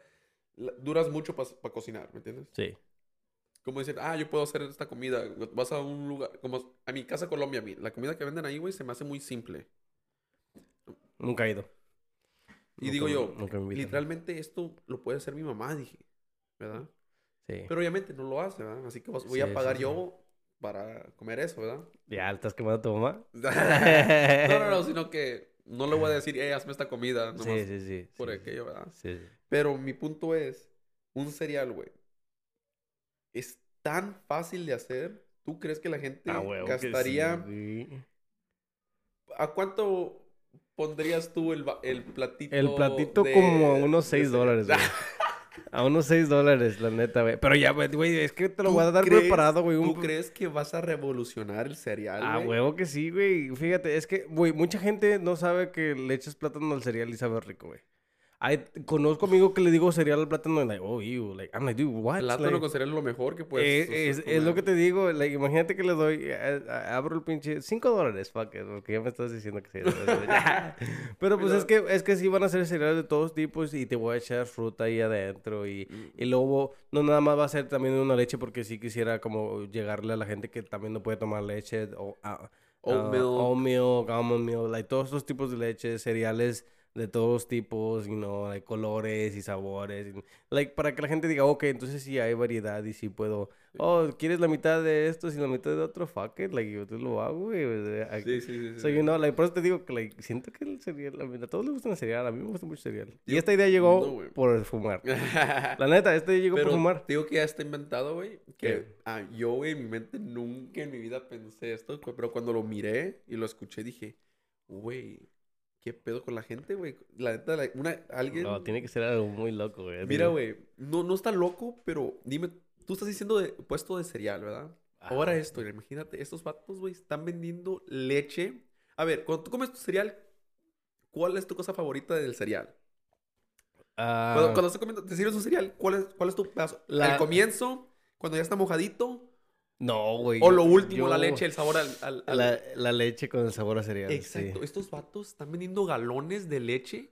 la- duras mucho para cocinar, ¿me entiendes? Sí. Como decir, ah, yo puedo hacer esta comida. Vas a un lugar, como a mi casa Colombia, a mí, la comida que venden ahí, güey, se me hace muy simple. Nunca he ido. Y digo yo, literalmente esto lo puede hacer mi mamá, dije, ¿verdad? Sí. Pero obviamente no lo hace, ¿verdad? Así que voy Sí, a pagar sí. yo para comer eso, ¿verdad? Ya, ¿estás quemando a tu mamá? no, no, no, sino que no le voy a decir, eh, hazme esta comida, nomás Sí, sí, sí. por sí, aquello, ¿verdad? Sí. Pero mi punto es, un cereal, güey, es tan fácil de hacer. ¿Tú crees que la gente A huevo que sí, gastaría... ¿A cuánto pondrías tú el, el platito? El platito de- como a unos de 6 cereal? dólares, güey. A unos 6 dólares, la neta, güey. Pero ya, güey, es que te lo ¿Tú voy a dar crees- preparado, güey. ¿Tú crees que vas a revolucionar el cereal, A güey? huevo que sí, güey. Fíjate, es que, güey, mucha gente no sabe que le echas plátano al cereal y sabe rico, güey. Hay- conozco amigo que le digo cereal al plátano y like, oh, ew, like, I'm like, dude, what? Plátano Like, con cereal es lo mejor que puedes eh, es, es lo que te digo, like, imagínate que le doy, eh, eh, abro el pinche 5 dólares, fuck it, porque ya me estás diciendo que sí. Pero pues es que, es que sí van a ser cereales de todos tipos y te voy a echar fruta ahí adentro y, Mm. y luego no nada más va a ser también una leche porque sí quisiera como llegarle a la gente que también no puede tomar leche o Oat ah, milk. oat milk, almond milk, like todos estos tipos de leche, cereales de todos tipos, you know, like colores y sabores, like para que la gente diga, ok, entonces sí hay variedad y sí puedo, oh, ¿quieres la mitad de esto y la mitad de otro? Fuck it, like yo te lo hago, güey. Sí, sí, sí. sí. So, you know, like, por eso te digo que, like, siento que el cereal, a, todos les gusta el cereal, a mí me gusta mucho el cereal. Y esta idea llegó no, por fumar. La neta, esta idea llegó Pero por fumar. te digo que ya está inventado, güey. Que ah, yo, güey, en mi mente nunca en mi vida pensé esto. Pero cuando lo miré y lo escuché, dije, güey, ¿qué pedo con la gente, güey? La neta, la- una, alguien... No, tiene que ser algo muy loco, güey. Mira, güey, no, no está loco, pero dime, tú estás diciendo de puesto de cereal, ¿verdad? Ahora Ah. esto, imagínate, estos vatos, güey, están vendiendo leche. A ver, cuando tú comes tu cereal, ¿cuál es tu cosa favorita del cereal? Ah, Cuando, cuando estás comiendo, te sirves un cereal, ¿cuál es, cuál es tu pedazo? La- ¿Al comienzo? ¿Cuando ya está mojadito? No, güey. ¿O yo- lo último, yo- la leche, el sabor al... al- al- La, la leche con el sabor a cereal. Exacto, sí. estos vatos están vendiendo galones de leche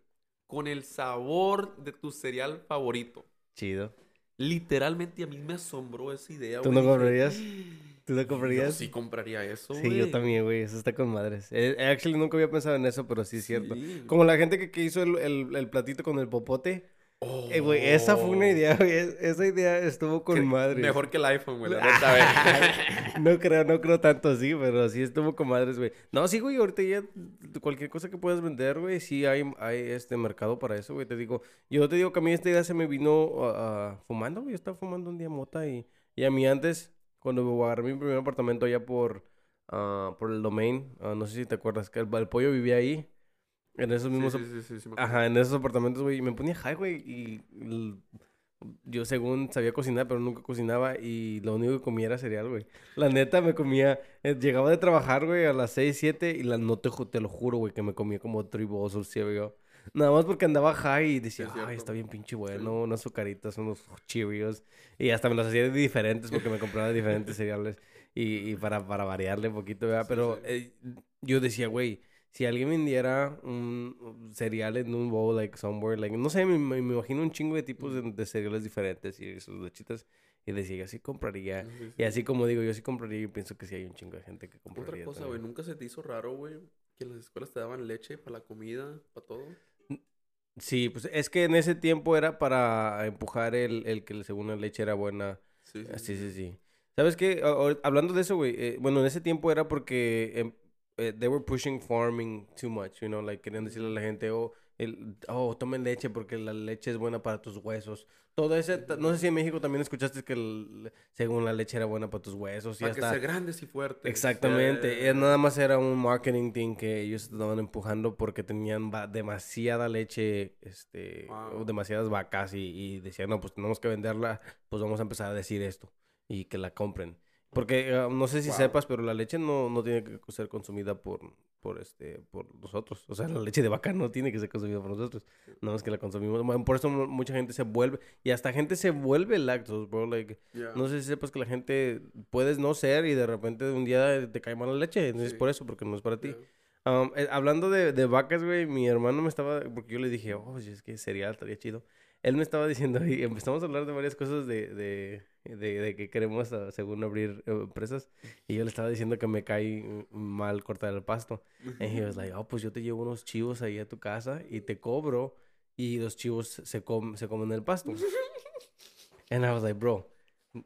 con el sabor de tu cereal favorito. Chido. Literalmente a mí me asombró esa idea, ¿Tú güey. no Dije, comprarías? ¿Tú lo Yo comprarías? sí compraría eso, Sí, yo también, güey. Eso está con madres. Eh, actually, nunca había pensado en eso, pero sí es cierto. Sí. Como la gente que, que hizo el, el- el platito con el popote. Eh, güey, esa fue una idea, güey. Esa idea estuvo con Cre- madres. Mejor que el iPhone, güey. la neta, güey. no creo, no creo tanto así, pero sí estuvo con madres, güey. No, sí, güey, ahorita ya cualquier cosa que puedas vender, güey, sí hay, hay este mercado para eso, güey. Te digo, yo te digo que a mí esta idea se me vino ah, fumando, güey. Yo estaba fumando un día mota y, y a mí antes, cuando agarré mi primer apartamento allá por, ah, por el domain, ah, no sé si te acuerdas, que el, el pollo vivía ahí. En esos Sí, mismos sí, sí, sí, sí. Ajá, en esos apartamentos, güey, y me ponía high, güey, y yo según sabía cocinar, pero nunca cocinaba, y lo único que comía era cereal, güey. La neta, me comía, eh, llegaba de trabajar, güey, a las 6, 7, y la no te, te lo juro, güey, que me comía como bowls of cereal. Nada más porque andaba high y decía, es ay, está bien pinche bueno, unas azucaritas, unos Cheerios. Y hasta me los hacía de diferentes porque me compraba de diferentes cereales. Y, y para, para variarle un poquito, ¿verdad? Sí, Pero sí. eh, yo decía, güey, si alguien vendiera un cereal en un bowl, like, somewhere, like, no sé, me, me- imagino un chingo de tipos de, de cereales diferentes y sus lechitas. Y decía, yo sí compraría. Sí, sí, Y así como digo, yo sí compraría y pienso que sí hay un chingo de gente que Otra compraría. cosa, también. güey, ¿nunca se te hizo raro, güey, que las escuelas te daban leche para la comida, para todo? Sí, pues es que en ese tiempo era para empujar el, el que según la leche era buena. Sí, Ah, Sí, sí, sí. ¿Sabes qué? A- Hablando de eso, güey. eh, bueno, en ese tiempo era porque em, eh, they were pushing farming too much, you know, like querían decirle a la gente, oh, el, oh, tomen leche porque la leche es buena para tus huesos. Todo ese, no sé si en México también escuchaste que el- según la leche era buena para tus huesos y Para que hasta... ser grandes y fuertes. Exactamente, Eh, nada más era un marketing thing que ellos estaban empujando porque tenían demasiada leche, este, Wow. o demasiadas vacas y, y decían, no, pues tenemos que venderla, pues vamos a empezar a decir esto y que la compren. Porque eh, no sé si Wow. sepas, pero la leche no, no tiene que ser consumida por, por, este, por nosotros. O sea, la leche de vaca no tiene que ser consumida por nosotros. No es que la consumimos. Bueno, por eso mu- mucha gente se vuelve, y hasta gente se vuelve lactose, bro. Like, no sé si sepas que la gente puedes no ser y de repente un día te cae mal la leche. Es Sí. por eso, porque no es para ti. Um, eh, hablando de, de vacas, güey, mi hermano me estaba, porque yo le dije, oh, es que cereal estaría chido. Él me estaba diciendo, y empezamos a hablar de varias cosas de, de, de, de que queremos, ah, según abrir eh, empresas. Y yo le estaba diciendo que me cae mal cortar el pasto. And he was like, oh, pues yo te llevo unos chivos ahí a tu casa y te cobro. Y los chivos se, com- se comen el pasto. And I was like, bro,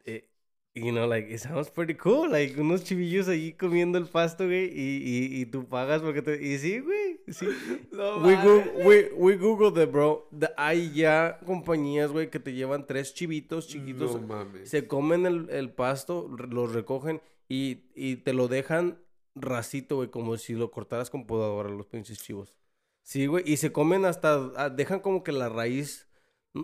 eh, you know, like, it sounds pretty cool. Like, unos chivillos ahí comiendo el pasto, güey, y, y, y tú pagas porque te... Y sí, güey, sí. No We. Google, we, we Googled it, bro. The- hay ya compañías, güey, que te llevan tres chivitos chiquitos. No mames. Se comen el, el pasto, los recogen y, y te lo dejan racito, güey, como si lo cortaras con podadora, los pinches chivos. Sí, güey, y se comen hasta, ah, dejan como que la raíz,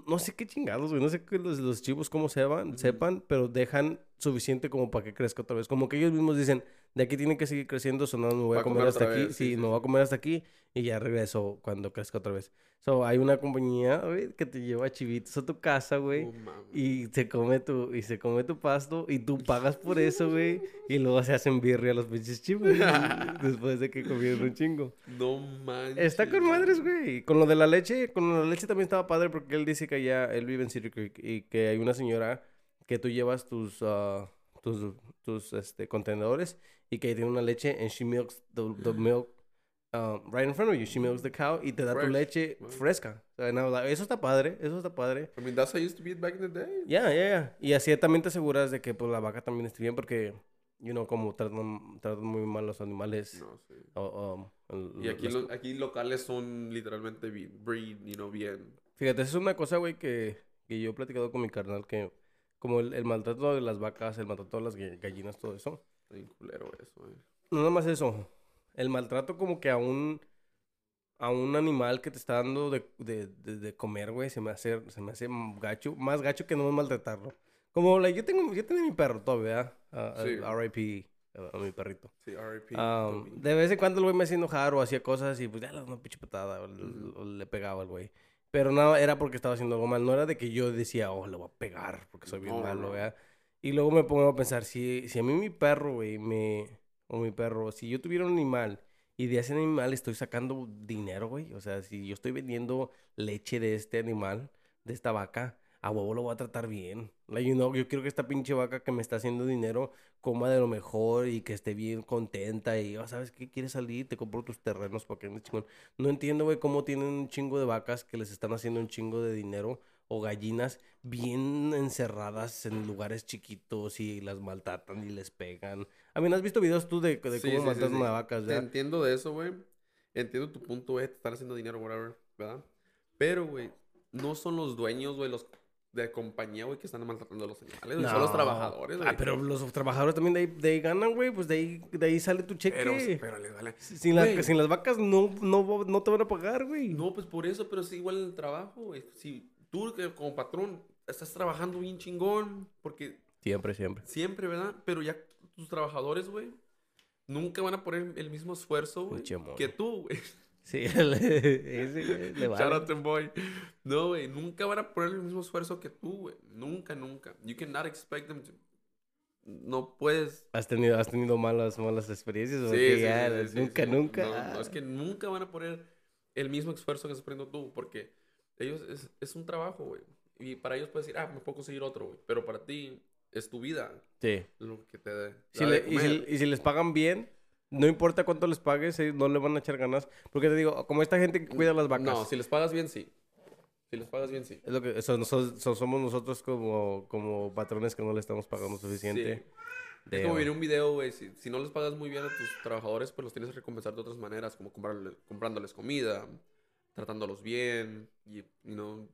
no, sé qué chingados, güey, no sé qué los, los chivos cómo sepan, Ujú. sepan, pero dejan suficiente como para que crezca otra vez. Como que ellos mismos dicen, de aquí tiene que seguir creciendo, o no, me voy a comer comer hasta aquí, vez, sí, sí, sí, me voy a comer hasta aquí y ya regreso cuando crezca otra vez. So, hay una compañía, güey, que te lleva chivitos a tu casa, güey. Mames. Y se come tu, y se come tu pasto y tú pagas por eso, güey. Y luego se hacen birria los pinches chivos. después de que comieron un chingo. No manches. Está con madres, güey. Con lo de la leche, con lo de la leche también estaba padre porque él dice que allá, él vive en City Creek y que hay una señora que tú llevas tus, ah, tus, tus, este, contenedores y que tiene una leche and she milks the, the milk um, right in front of you. She milks the cow y te da tu Fresh. leche Wow. fresca. And I was like, eso está padre, eso está padre. I mean, that's how it used to be back in the day. Ya, ya, ya. Y así también te aseguras de que pues la vaca también esté bien porque, you know, como tratan, tratan muy mal los animales. No, sí. o- um, Y aquí, las- lo- aquí locales son literalmente breed, you know, bien. Fíjate, esa es una cosa, güey, que, que yo he platicado con mi carnal, que como el, el maltrato de las vacas, el maltrato de las ga- gallinas, todo eso. Bien culero eso, eh. No nada más eso, el maltrato como que a un, a un animal que te está dando de, de, de, de comer, güey, se me hace, se me hace gacho, más gacho que no maltratarlo. Como, like, yo tengo, yo tengo mi perro todavía, a- Sí. RIP, a, a mi perrito. Sí, RIP. Um, de vez en cuando el güey me hacía enojar o hacía cosas y pues ya le daba una pinche patada o, o le pegaba al güey. Pero no, era porque estaba haciendo algo mal. No era de que yo decía, oh, le voy a pegar porque soy bien No, malo, no. ¿verdad? Y luego me pongo a pensar, si, si a mí mi perro, güey, me... O mi perro, si yo tuviera un animal y de ese animal estoy sacando dinero, güey. O sea, si yo estoy vendiendo leche de este animal, de esta vaca, a huevo lo voy a tratar bien. Like, you know, yo quiero que esta pinche vaca que me está haciendo dinero coma de lo mejor y que esté bien contenta y, oh, ¿sabes qué? Quieres salir, te compro tus terrenos porque andes chingón. No entiendo, güey, cómo tienen un chingo de vacas que les están haciendo un chingo de dinero o gallinas bien encerradas en lugares chiquitos y las maltratan y les pegan. A mí, ¿no has visto videos tú de, de Sí, cómo sí, maltratan sí. a vacas? Te ¿verdad? entiendo de eso, güey. Entiendo tu punto, güey. Te están haciendo dinero, whatever, ¿verdad? Pero, güey, no son los dueños, güey, los de compañía, güey, que están maltratando a los animales, güey. Son los No. trabajadores, güey. Ah, pero los trabajadores también de ahí, de ahí ganan, güey. Pues de ahí, de ahí sale tu cheque. Pero, pero les vale. sin, la- sin las vacas no, no, no te van a pagar, güey. No, pues por eso, pero es igual el trabajo, güey. Si tú como patrón estás trabajando bien chingón, porque Siempre, siempre. siempre, ¿verdad? Pero ya tus trabajadores, güey, nunca van a poner el mismo esfuerzo, güey, que tú, güey. Sí, ese, le vale. Shout out to boy. No, güey, nunca van a poner el mismo esfuerzo que tú, güey. Nunca, nunca. You cannot expect them to... No puedes... ¿Has tenido, has tenido malas, malas experiencias? Sí, sí, ya, sí, nunca, nunca. No, no, es que nunca van a poner el mismo esfuerzo que estás poniendo tú, porque ellos es, es un trabajo, güey. Y para ellos puedes decir, ah, me puedo conseguir otro, güey. Pero para ti es tu vida Sí. lo que te dé. Si y, si, y si les pagan bien, no importa cuánto les pagues, ellos no le van a echar ganas. Porque te digo, como esta gente que cuida las vacas. No, si les pagas bien, sí. Si les pagas bien, sí. Es lo que eso, nosotros, somos nosotros como, como patrones que no le estamos pagando suficiente. Sí. Es como ver un video, güey. Si, si no les pagas muy bien a tus trabajadores, pues los tienes que recompensar de otras maneras, como comprarle- comprándoles comida, tratándolos bien, y, you know,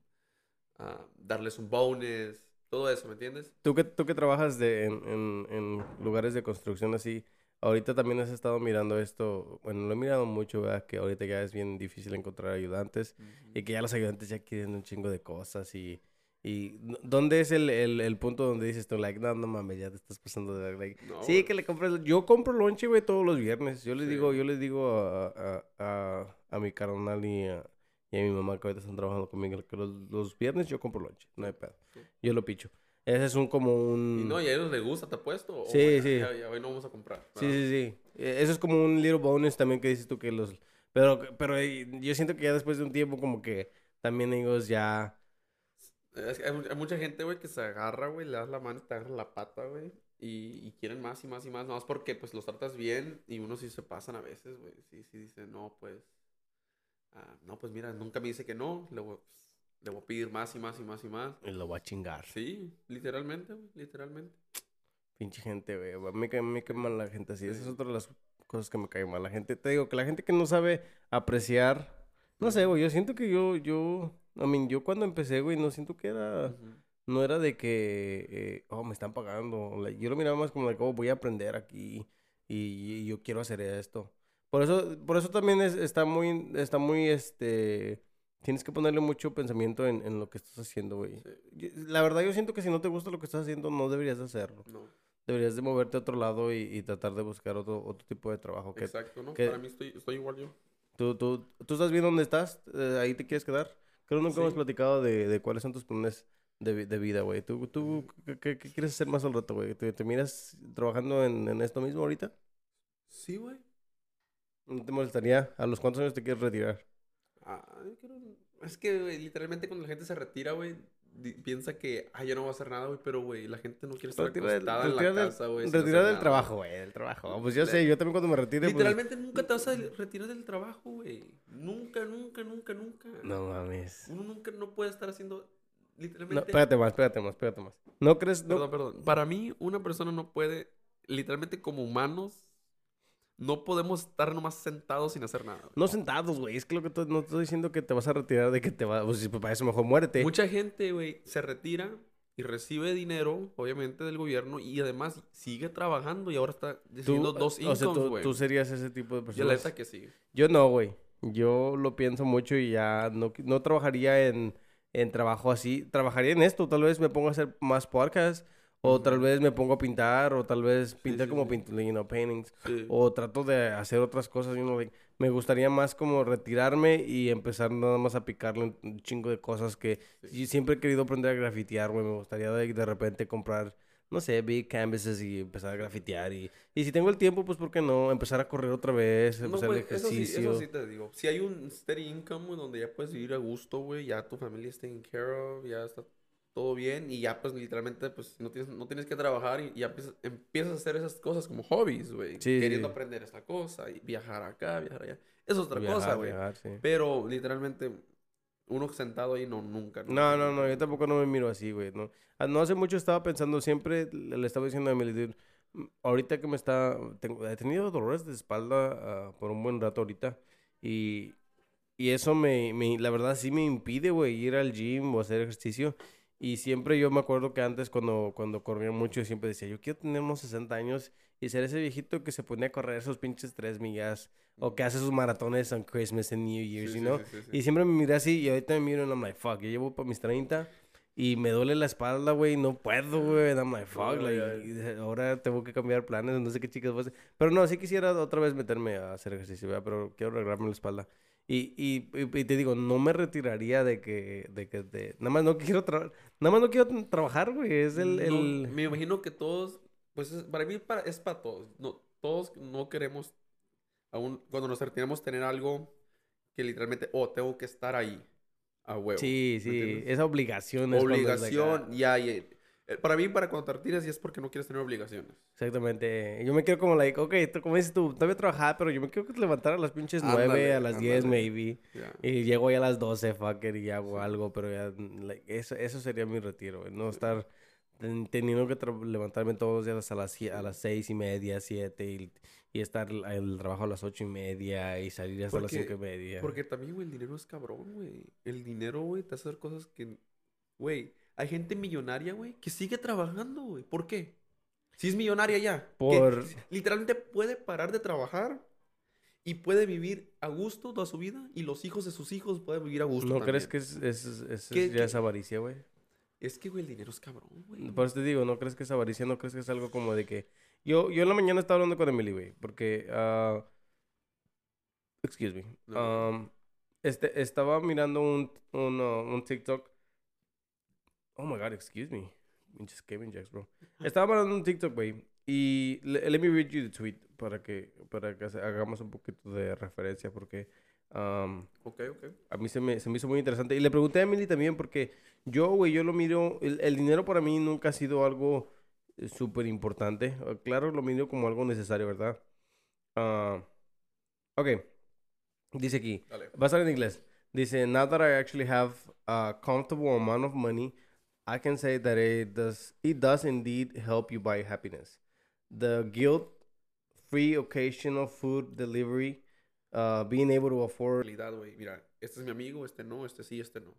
ah, darles un bonus, todo eso, ¿me entiendes? Tú que, tú que trabajas de, en, en, en lugares de construcción así, ahorita también has estado mirando esto, bueno, lo he mirado mucho, ¿verdad? Que ahorita ya es bien difícil encontrar ayudantes y que ya los ayudantes ya quieren un chingo de cosas y... y ¿Dónde es el, el, el punto donde dices tú, like, no, no mames, ya te estás pasando de like, No, sí, que le compres... Yo compro lonche, güey, todos los viernes. Yo les Sí. digo, yo les digo a, a, a, a mi carnal y a, y a mi mamá que ahorita están trabajando conmigo que los, los viernes yo compro lonche, no hay pedo. Sí. Yo lo picho. Ese es un como un... Y no, y a ellos les gusta, te apuesto. o, Sí, sí. Ya, ya hoy no vamos a comprar. Sí, ¿verdad? sí, sí. Eh, Eso es como un little bonus también que dices tú que los... Pero, pero yo siento que ya después de un tiempo como que también ellos ya... Es que hay, hay mucha gente, güey, que se agarra, güey, le das la mano y te agarra la pata, güey. Y, y quieren más y más y más. No, es porque, pues, los tratas bien y unos sí se pasan a veces, güey. Sí, sí, dicen, no, pues... ah, no, pues, mira, nunca me dice que no. Voy, pues, le voy a pedir más y más y más y más. y Lo va a chingar. Sí, literalmente, güey, literalmente. Pinche gente, güey. Mí que me cae mal la gente así. Esa es otra de las cosas que me cae mal. La gente, te digo, que la gente que no sabe apreciar... No sé, güey. Yo siento que yo, yo... I mean, yo cuando empecé, güey, no siento que era... Ujú. No era de que, eh, oh, me están pagando. like, yo lo miraba más como, like, oh, voy a aprender aquí y, y yo quiero hacer esto. Por eso, por eso también es- está muy, está muy, este, tienes que ponerle mucho pensamiento en, en lo que estás haciendo, güey. Sí. La verdad, yo siento que si no te gusta lo que estás haciendo, no deberías de hacerlo. No, Deberías de moverte a otro lado y, y tratar de buscar otro, otro tipo de trabajo. Que exacto, ¿no? que- Para mí estoy, estoy igual yo. tú, tú, tú estás bien donde estás, Eh, ahí te quieres quedar. Creo que nunca Sí. hemos platicado de, de cuáles son tus planes de, de vida, güey. ¿Tú, tú qué, qué- qué quieres hacer más al rato, güey? ¿Te, te miras trabajando en, en esto mismo ahorita? Sí, güey. ¿No te molestaría? ¿A los cuántos años te quieres retirar? Ah, yo quiero... Es que, güey, literalmente cuando la gente se retira, güey, piensa que, ah, yo no voy a hacer nada, güey, pero, güey, la gente no quiere estar Retira del, en la del- casa, güey. sin retira hacer del trabajo, güey, del trabajo. Pues yo sé, yo también cuando me retire, pues... Literalmente nunca te vas a retirar del trabajo, güey. Nunca, nunca, nunca, nunca. No mames. Uno nunca no puede estar haciendo, No, literalmente... espérate más, espérate más, espérate más. ¿No crees? No, Perdón, perdón. Para mí, una persona no puede, literalmente como humanos, no podemos estar nomás sentados sin hacer nada. güey. no sentados, güey. Es que lo que no estoy diciendo que te vas a retirar de que te vas... Pues, para eso mejor muérete. Mucha gente, güey, se retira y recibe dinero, obviamente, del gobierno y además sigue trabajando y ahora está haciendo dos o sea, incomes, tú, güey. tú serías ese tipo de Yo persona. la neta que sí. Yo no, güey. Yo lo pienso mucho y ya no, no trabajaría en, en trabajo así. Trabajaría en esto. Tal vez me pongo a hacer más podcasts. O tal vez me pongo a pintar. O tal vez pintar sí, como sí. pint- you know, paintings. O trato de hacer otras cosas. you know, like, me gustaría más como retirarme y empezar nada más a picarle un- chingo de cosas que... Yo siempre he querido aprender a grafitear, güey. Me gustaría de, de repente comprar... No sé, big canvases y empezar a grafitear. Y, y si tengo el tiempo, pues ¿por qué no? Empezar a correr otra vez, No, empezar güey, el eso sí, ejercicio. eso sí te digo. Si hay un steady income, donde ya puedes vivir a gusto, güey, ya tu familia está taken care of, ya está todo bien y ya pues literalmente pues no tienes, no tienes que trabajar y ya empiezas, empiezas a hacer esas cosas como hobbies, güey. Sí, Queriendo sí. aprender esta cosa y viajar acá, viajar allá. Eso es otra Viajar, cosa, güey. sí. Pero literalmente uno sentado ahí no, nunca. No, no, no, nunca. yo tampoco no me miro así, güey, no. Ah, No hace mucho estaba pensando, siempre le estaba diciendo a Emily, ahorita que me está, tengo, he tenido dolores de espalda ah, por un buen rato ahorita y, y eso me, me, la verdad sí me impide, güey, ir al gym o hacer ejercicio. Y siempre yo me acuerdo que antes cuando, cuando corría mucho, siempre decía, yo quiero tener unos 60 años y ser ese viejito que se pone a correr esos pinches tres millas o que hace sus maratones on Christmas and New Year's, Sí, you know? sí, sí, sí. Y siempre me miré así y ahorita me miro y I'm like, fuck, yo llevo para mis 30 y me duele la espalda, güey, no puedo, güey. I'm like, fuck, like, y ahora tengo que cambiar planes, no sé qué chicas voy a hacer. Pero no, sí quisiera otra vez meterme a hacer ejercicio, ¿verdad? Pero quiero arreglarme la espalda. Y, y, y- te digo, no me retiraría de que, de que, de, nada más no quiero, tra- nada más no quiero trabajar, güey, es el, No, me imagino que todos, pues es- para mí para, es para todos. No, todos no queremos, aún cuando nos retiramos, tener algo que literalmente, oh, tengo que estar ahí, a huevo. Sí, ¿me sí, esa obligación es cuando es Obligación, ya, ya. Eh, Para mí, para cuando te retiras, ya es porque no quieres tener obligaciones. Exactamente. Yo me quiero como, like, ok, tú- como dices tú, todavía trabajar, pero yo me quiero levantar a las pinches Ándale, 9, a las 10, ándale. maybe. Ya. Y llego ya a las 12, fucker, y hago algo, pero ya, like, eso, eso sería mi retiro, No estar ten- teniendo que levantarme todos los días a las, a las 6 y media, 7, y, y estar el trabajo a las 8 y media, y salir hasta las Porque- 5 y media. Porque también, güey, el dinero es cabrón, güey. El dinero, güey, te hace hacer cosas que, güey, hay gente millonaria, güey, que sigue trabajando, güey. ¿Por qué? Si es millonaria ya. que Por- literalmente puede parar de trabajar y puede vivir a gusto toda su vida y los hijos de sus hijos pueden vivir a gusto ¿No crees que es, es, es- ¿Qué- ya es avaricia, güey? Es que, güey, el dinero es cabrón, güey. Por eso te digo, ¿no crees que es avaricia? ¿No crees que es algo como de que... Yo, yo en la mañana estaba hablando con Emily, güey, porque... ah, excuse me. No. Um, este, estaba mirando un, un, uh, un TikTok. Oh my God, excuse me. Pinches Kevin Jacks, bro. Estaba mirando un TikTok, güey. Y le- let me read you the tweet para que, para que hagamos un poquito de referencia porque... um, Ok, ok. a mí se me, se me hizo muy interesante. Y le pregunté a Emily también porque yo, güey, yo lo miro, el, el dinero para mí nunca ha sido algo eh, súper importante. Uh, Claro, lo miro como algo necesario, ¿verdad? Ah, ok. Dice aquí, Dale. va a estar en inglés. Dice, now that I actually have a comfortable amount of money, I can say that it does, it does indeed help you buy happiness. The guilt-free occasional food delivery, uh, being able to afford Realidad, güey. Mira, este es mi amigo, este no, este sí, este no.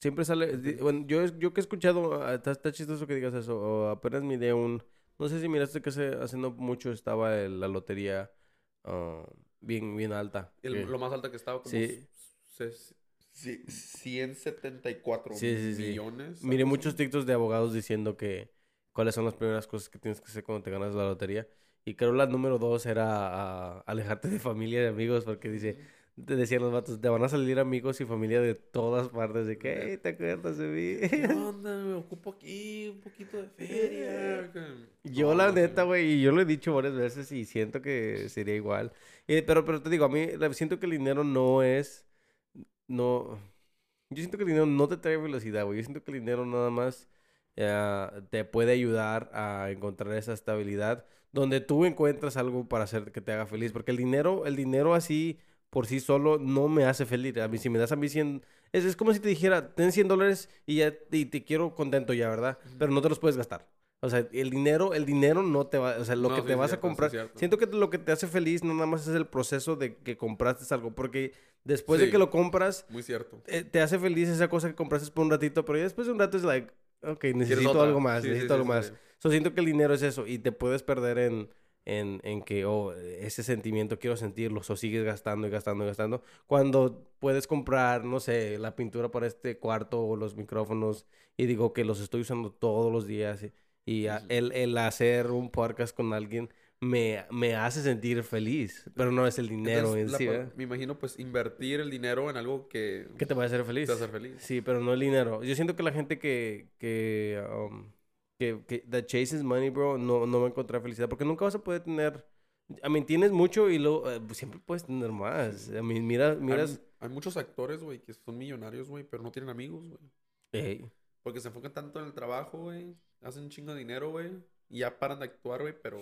Siempre sale, bueno, yo, yo que he escuchado, ah, está, está chistoso que digas eso, o apenas miré un, no sé si miraste que hace, hace no mucho estaba el- la lotería ah, bien, bien alta. El- que- lo más alto que estaba como Sí. se- sí, 174 Sí, sí, sí. millones. Miré muchos. TikToks de abogados diciendo que cuáles son las primeras cosas que tienes que hacer cuando te ganas la lotería. Y creo la número dos era ah, alejarte de familia y amigos, porque dice, te decían los vatos, te van a salir amigos y familia de todas partes, de que, "Hey, ¿te acuerdas de mí? ¿Qué onda? Me ocupo aquí un poquito de feria. Yo No, la neta, güey, y yo lo he dicho varias veces y siento que sería igual. Eh, pero, pero te digo, a mí siento que el dinero no es, no, Yo siento que el dinero no te trae felicidad, güey. Yo siento que el dinero nada más eh, te puede ayudar a encontrar esa estabilidad donde tú encuentras algo para hacer que te haga feliz. Porque el dinero, el dinero así por sí solo no me hace feliz. A mí, si me das a mí 100... Es, es como si te dijera, ten 100 dólares y ya y te quiero contento ya, ¿verdad? Pero no te los puedes gastar. O sea, el dinero, el dinero no te va... O sea, lo No, que sí, te vas cierto, a comprar... Siento que lo que te hace feliz no nada más es el proceso de que compraste algo. Porque después de Sí. que lo compras, Muy cierto. eh, te hace feliz esa cosa que compraste por un ratito, pero ya después de un rato es like, ok, necesito algo más, Sí, necesito sí, algo más. So, siento que el dinero es eso y te puedes perder en, en, en que, oh, ese sentimiento quiero sentirlo, o sigues gastando y gastando y gastando. Cuando puedes comprar, no sé, la pintura para este cuarto o los micrófonos y digo que los estoy usando todos los días y, y a- Ujú. el, el hacer un podcast con alguien me, me hace sentir feliz, pero no es el dinero Entonces, en sí, ¿verdad? me imagino, pues, invertir el dinero en algo que Que te va a hacer feliz. te va a hacer feliz. Sí, pero no el dinero. Yo siento que la gente que, que, um, que, que that chases money, bro, no, no va a encontrar felicidad porque nunca vas a poder tener. I mean, tienes mucho y luego eh, pues, siempre puedes tener más. I mean, mira, miras. Hay, hay muchos actores, güey, que son millonarios, güey, pero no tienen amigos, güey. Ey, Porque se enfocan tanto en el trabajo, güey. Hacen un chingo de dinero, güey. Y ya paran de actuar, güey, pero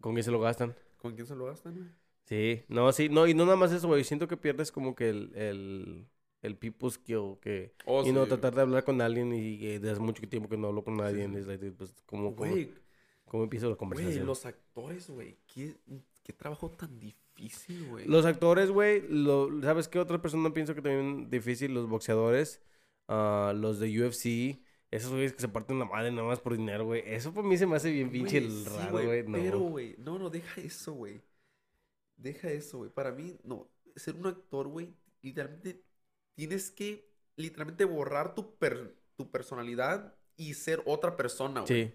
¿Con qué se lo gastan? ¿con quién se lo gastan, güey? Sí, no, sí, no, y no nada más eso, güey. Siento que pierdes como que el, el, el people skill que. Oh, y no, sí, tratar de hablar con alguien y eh, desde mucho tiempo que no hablo con nadie. sí. es like, pues, ¿cómo, cómo, Güey, cómo empiezo la güey, conversación? los actores, güey. ¿Qué, qué trabajo tan difícil, güey. Los actores, güey, lo- ¿sabes qué otra persona pienso que también difícil? Los boxeadores, ah, los de UFC, esos güeyes que se parten la madre nada más por dinero, güey. Eso para mí se me hace bien pinche sí, raro, güey. No. Pero, güey, no, no, deja eso, güey. Deja eso, güey. Para mí, no. Ser un actor, güey, literalmente tienes que literalmente borrar tu, per- tu personalidad y ser otra persona, güey. Sí,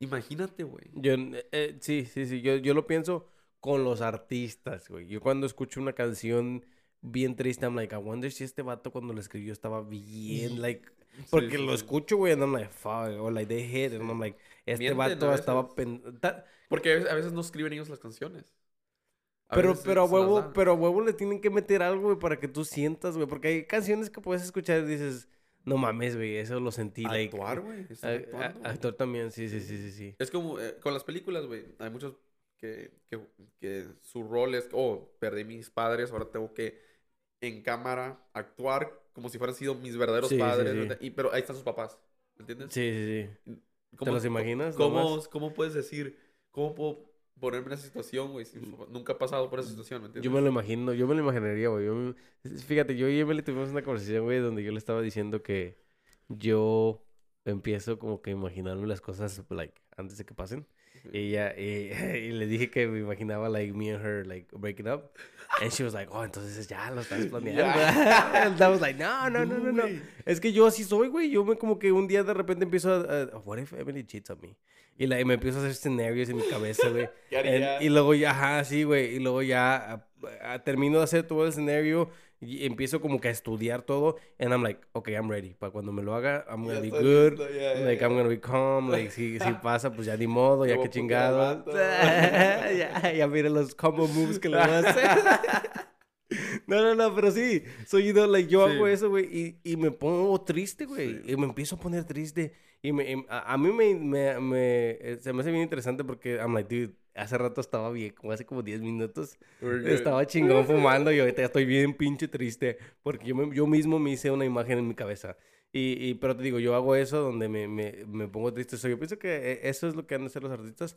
Imagínate, güey. yo, eh, eh, sí, sí, sí, yo, yo lo pienso con los artistas, güey. Yo cuando escucho una canción bien triste, I'm like, I wonder si este vato cuando lo escribió estaba bien, like... Porque Sí, sí, lo escucho, güey, and I'm like, fuck, o like, they hit, and I'm like, este Mienten vato estaba... pen- Porque a veces, no escriben ellos las canciones. A Pero, pero a huevo, pero a huevo le tienen que meter algo, güey, para que tú sientas, güey. Porque hay canciones que puedes escuchar y dices, no mames, güey, eso lo sentí, like. Actuar, güey. están a- a- actuando, güey. actor también, sí, sí, sí, sí, sí. Es como eh, con las películas, güey. Hay muchos que, que, que su rol es, oh, perdí mis padres, ahora tengo que en cámara actuar como si fueran sido mis verdaderos Sí, padres. Y, pero ahí están sus papás. ¿Entiendes? Sí, sí, sí. ¿Cómo- los imaginas ¿Cómo, cómo puedes decir, cómo puedo ponerme en esa situación, güey? Si nunca he pasado por esa situación, ¿me entiendes? Yo me lo imagino, yo me lo imaginaría, güey. Me- Fíjate, yo y Emily tuvimos una conversación, güey, donde yo le estaba diciendo que yo empiezo como que a imaginarme las cosas, like, antes de que pasen. Y ella, y, y le dije que me imaginaba, like, me and her, like, breaking up. And she was like, oh, entonces ya lo estás planeando. And I was like, no, no, no, no, no. Es que yo así soy, güey. Yo me como que un día de repente empiezo a, a- what if Emily cheats on me? Y, y me empiezo a hacer escenarios en mi cabeza, güey. Y luego ya, ajá, sí, güey. Y luego ya ah, ah, termino de hacer todo el escenario y empiezo como que a estudiar todo. And I'm like, okay, I'm ready. Para cuando me lo haga, I'm gonna Ya be good. listo, ya, like, ya. I'm gonna be calm. Like, si, si pasa, pues ya ni modo, ya que chingado. ya, ya mira los combo moves que le voy a hacer. No, no, no, pero sí. Soy you know, like, yo Sí. hago eso, güey, y, y me pongo triste, güey. Sí. Y me empiezo a poner triste. Y me, em- a, a mí me, me, me- eh, se me hace bien interesante porque I'm like, dude, hace rato estaba bien, como hace como 10 minutos. Estaba chingón fumando y ahorita ya estoy bien pinche triste porque yo, me- yo mismo me hice una imagen en mi cabeza. Y, y- pero te digo, yo hago eso donde me, me, me pongo triste. So, yo pienso que eh, eso es lo que han de hacer los artistas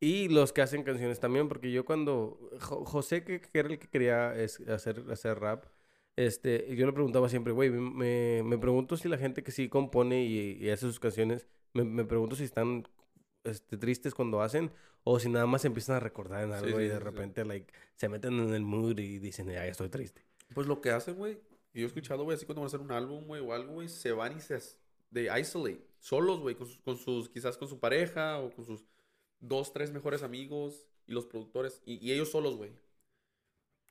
y los que hacen canciones también, porque yo cuando Jo- José, que, que era el que quería es- hacer, hacer rap, este, yo le preguntaba siempre, güey, me, me, pregunto si la gente que sí compone y, y hace sus canciones, me, me pregunto si están este, tristes cuando hacen o si nada más empiezan a recordar en Sí, algo y sí, de sí, sí. repente, like, se meten en el mood y dicen, ya, estoy triste. Pues lo que hacen, güey, yo he escuchado, güey, así cuando van a hacer un álbum, güey, o algo, güey, se van y se de isolate, solos, güey, con sus, con sus, quizás con su pareja o con sus dos, tres mejores amigos y los productores, y, y ellos solos, güey.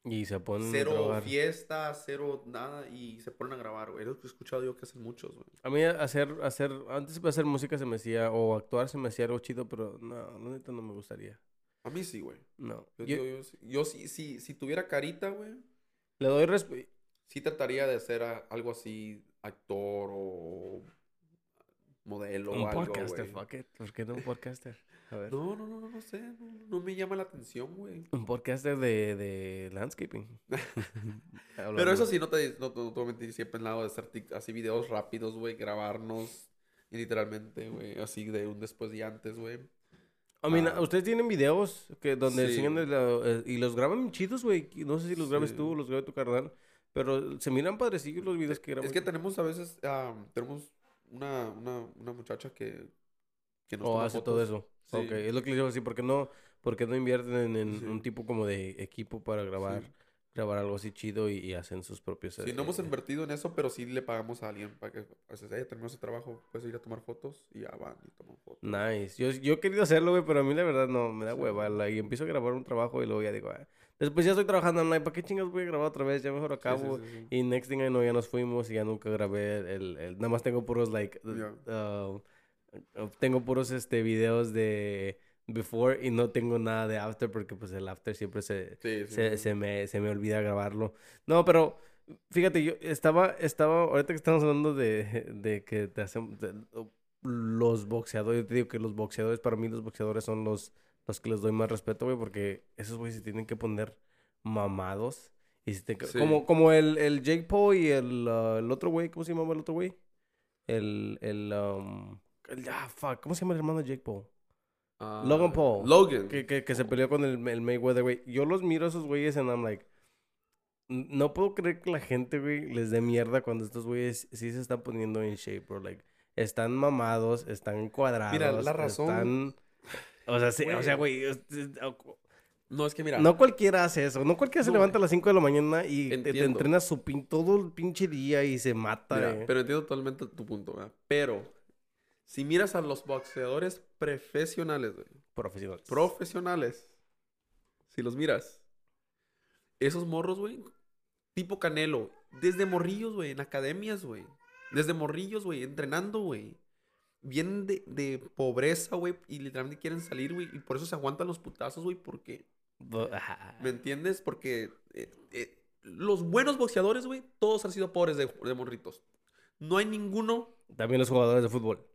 Y se ponen a Cero trabajar. fiesta, cero nada, y se ponen a grabar, güey. Es lo que he escuchado yo que hacen muchos, güey. A mí hacer, hacer, antes de hacer música se me hacía, o actuar se me hacía algo chido, pero no, la neta no me gustaría. A mí sí, güey. No. Yo, Yo- yo, yo, sí- yo sí, sí, si tuviera carita, güey. Le doy respeto. sí trataría de ser a- algo así, actor o modelo o Un algo, podcaster, fuck it. ¿Por qué no un podcaster? A ver. No, no, no, no, no sé. No, no me llama la atención, güey. Un podcaster de, de landscaping. Pero eso sí, no te, no, no te voy a mentir, siempre en lado de hacer así videos rápidos, güey, grabarnos literalmente, güey, así de un después y antes, güey. I mean, Ah. ustedes tienen videos que donde Sí. enseñan el, uh, y los graban chidos, güey. No sé si los grabes Sí. tú o los grabe tu carnal. Pero se miran padrecillos los videos que graban. Es que tenemos a veces, tenemos una, una, una muchacha que, que nos O toma hace fotos. todo eso. Sí. Ok, es lo que les digo así. ¿Por qué no, por qué no invierten en, Sí. un tipo como de equipo para grabar, Sí. grabar algo así chido y, y hacen sus propios... Sí, no hemos eh, invertido en eso, pero sí le pagamos a alguien para que, a veces, eh, terminó su trabajo, puedes ir a tomar fotos y ya van y toman fotos. Nice. Yo, yo he querido hacerlo, güey, pero a mí la verdad no, me da hueva. la- y empiezo a grabar un trabajo y luego ya digo, ah, después ya estoy trabajando online, ¿para qué chingas voy a grabar otra vez? Ya mejor sí, acabo. sí, sí. Y next thing I know, ya nos fuimos y ya nunca grabé el... el- nada más tengo puros, like... Ya. uh, uh, tengo puros, este, videos de before y no tengo nada de after porque, pues, el after siempre se... Se, se me, se me olvida grabarlo. No, pero fíjate, yo estaba, estaba, ahorita que estamos hablando de, de que te hacen, de- los boxeadores, yo te digo que los boxeadores, para mí los boxeadores son los, los que les doy más respeto, güey, porque esos güeyes se tienen que poner mamados. Y se Sí. como, como el, el Jake Paul y el, uh, el otro güey, ¿cómo se llamaba el otro güey? El, el, um, el- ah, fuck, ¿cómo se llama el hermano de Jake Paul? Ah, Logan Paul. Logan. Que, que, que se peleó con el, el Mayweather, güey. Yo los miro a esos güeyes and I'm like... "N- No puedo creer que la gente, güey, les dé mierda cuando estos güeyes sí se están poniendo en shape, bro. Like, están mamados, están cuadrados. la razón- Están... O sea, sí, o sea, Güey. No, es que mira. No cualquiera hace eso. No cualquiera se No. levanta a las 5 de la mañana y te, te entrena su pin todo el pinche día y se mata. Mira, eh. pero entiendo totalmente tu punto, ¿verdad? Pero, si miras a los boxeadores profesionales, güey, Profesionales. profesionales, si los miras, esos morros, güey, tipo Canelo, desde morrillos, güey, en academias, güey, desde morrillos, güey, entrenando, güey, vienen de, de pobreza, güey, y literalmente quieren salir, güey, y por eso se aguantan los putazos, güey, porque. ¿me entiendes? Porque eh, eh, los buenos boxeadores, güey, todos han sido pobres de, de morritos. No hay ninguno También los jugadores de fútbol.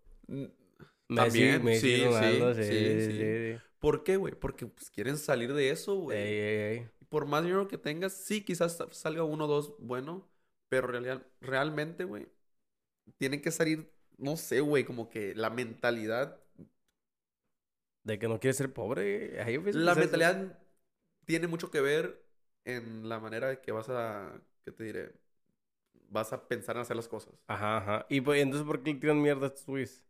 También, Messi, sí, sí, Ronaldo, sí, sí, sí, sí. sí. ¿Por qué, güey? Porque pues, quieren salir de eso, güey. Ey, ey, ey. Por más dinero que tengas, sí, quizás sa- salga uno o dos bueno, pero real- realmente, güey, tienen que salir, no sé, güey, como que la mentalidad. De que no quieres ser pobre. Ahí La eso- mentalidad tiene mucho que ver en la manera de que vas a, ¿qué te diré? Vas a pensar en hacer las cosas. Ajá, ajá. Y pues, entonces, ¿por qué le tiran mierda a estos güeyes?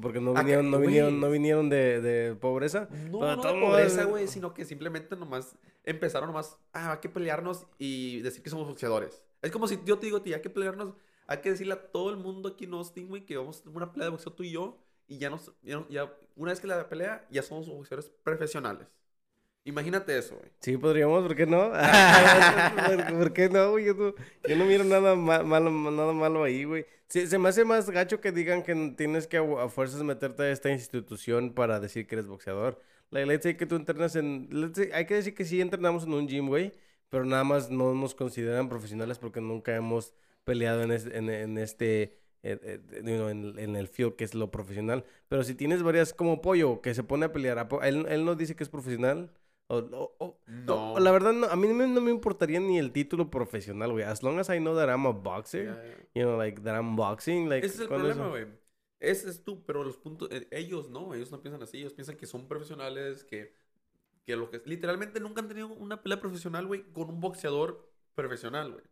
Porque no Ah, que- vinieron, no vinieron, no vinieron de, de pobreza. No, no de pobreza, güey, sino que simplemente nomás empezaron nomás, ah, hay que pelearnos y decir que somos boxeadores. Es como si yo te digo a ti, hay que pelearnos, hay que decirle a todo el mundo aquí en Austin, güey, que vamos a tener una pelea de boxeo tú y yo, y ya nos, ya, ya- una vez que la pelea, ya somos boxeadores profesionales. Imagínate eso, güey. Sí, podríamos, ¿por qué no? ¿Por, por qué no, güey? Yo no, yo no miro nada ma- malo, nada malo ahí, güey. Sí, se me hace más gacho que digan que tienes que a, a fuerzas meterte a esta institución para decir que eres boxeador. Like, let's say que tú entrenas en... let's say- hay que decir que sí entrenamos en un gym, güey, pero nada más no nos consideran profesionales porque nunca hemos peleado en, es- en, en este... eh, eh, en, en el field que es lo profesional. Pero si tienes varias, como Pollo, que se pone a pelear, ¿a po- él, él no dice que es profesional. O, o- o- No. o- la verdad, no, a mí no me, no me importaría ni el título profesional, güey. As long as I know that I'm a boxer, Ya, ya. you know, like, that I'm boxing, like... Ese es el ¿cuál problema, güey. Ese es tú, pero los puntos, eh, ellos no, ellos no piensan así, ellos piensan que son profesionales, que, que lo que literalmente nunca han tenido una pelea profesional, güey, con un boxeador profesional, güey,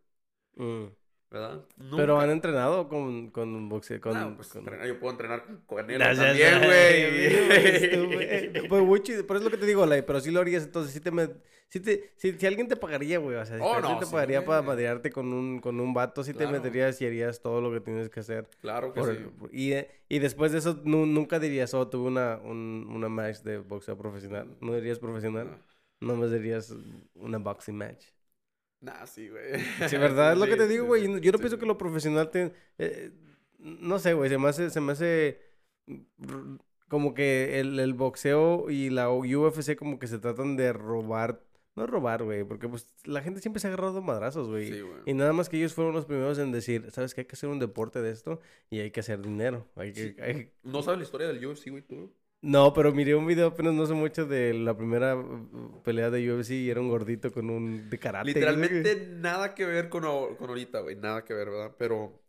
Mm. ¿Verdad? Pero han entrenado con, con un boxeo, con... No, pues, con- yo puedo entrenar con Canelo también, güey. Pues, pero es lo que te digo, pero sí lo harías, entonces sí te... me- sí te si, si alguien te pagaría, güey, o sea, si Oh, alguien no, te sí, pagaría para madrearte con un, con un vato, sí te meterías y harías todo lo que tienes que hacer. Claro que Por- sí. y, y después de eso, nu- nunca dirías, oh, tuve una, un, una match de boxeo profesional. ¿No dirías profesional? No me dirías una boxing match. Nah, sí, güey. Sí, ¿verdad? es lo que te digo, güey. Yo no pienso que lo profesional te... eh, no sé, güey. Se me hace... Se me hace como que el, el boxeo y la UFC como que se tratan de robar No robar, güey, porque pues la gente siempre se ha agarrado madrazos, güey. Sí, güey. Y nada más que ellos fueron los primeros en decir, ¿sabes qué? Hay que hacer un deporte de esto y hay que hacer dinero. Hay que, Sí. hay- ¿No sabes la historia del UFC, güey, tú? No, pero miré un video apenas no sé mucho de la primera uh, pelea de UFC y era un gordito con un de karate. Literalmente nada que ver con, con ahorita, güey. Nada que ver, ¿verdad? Pero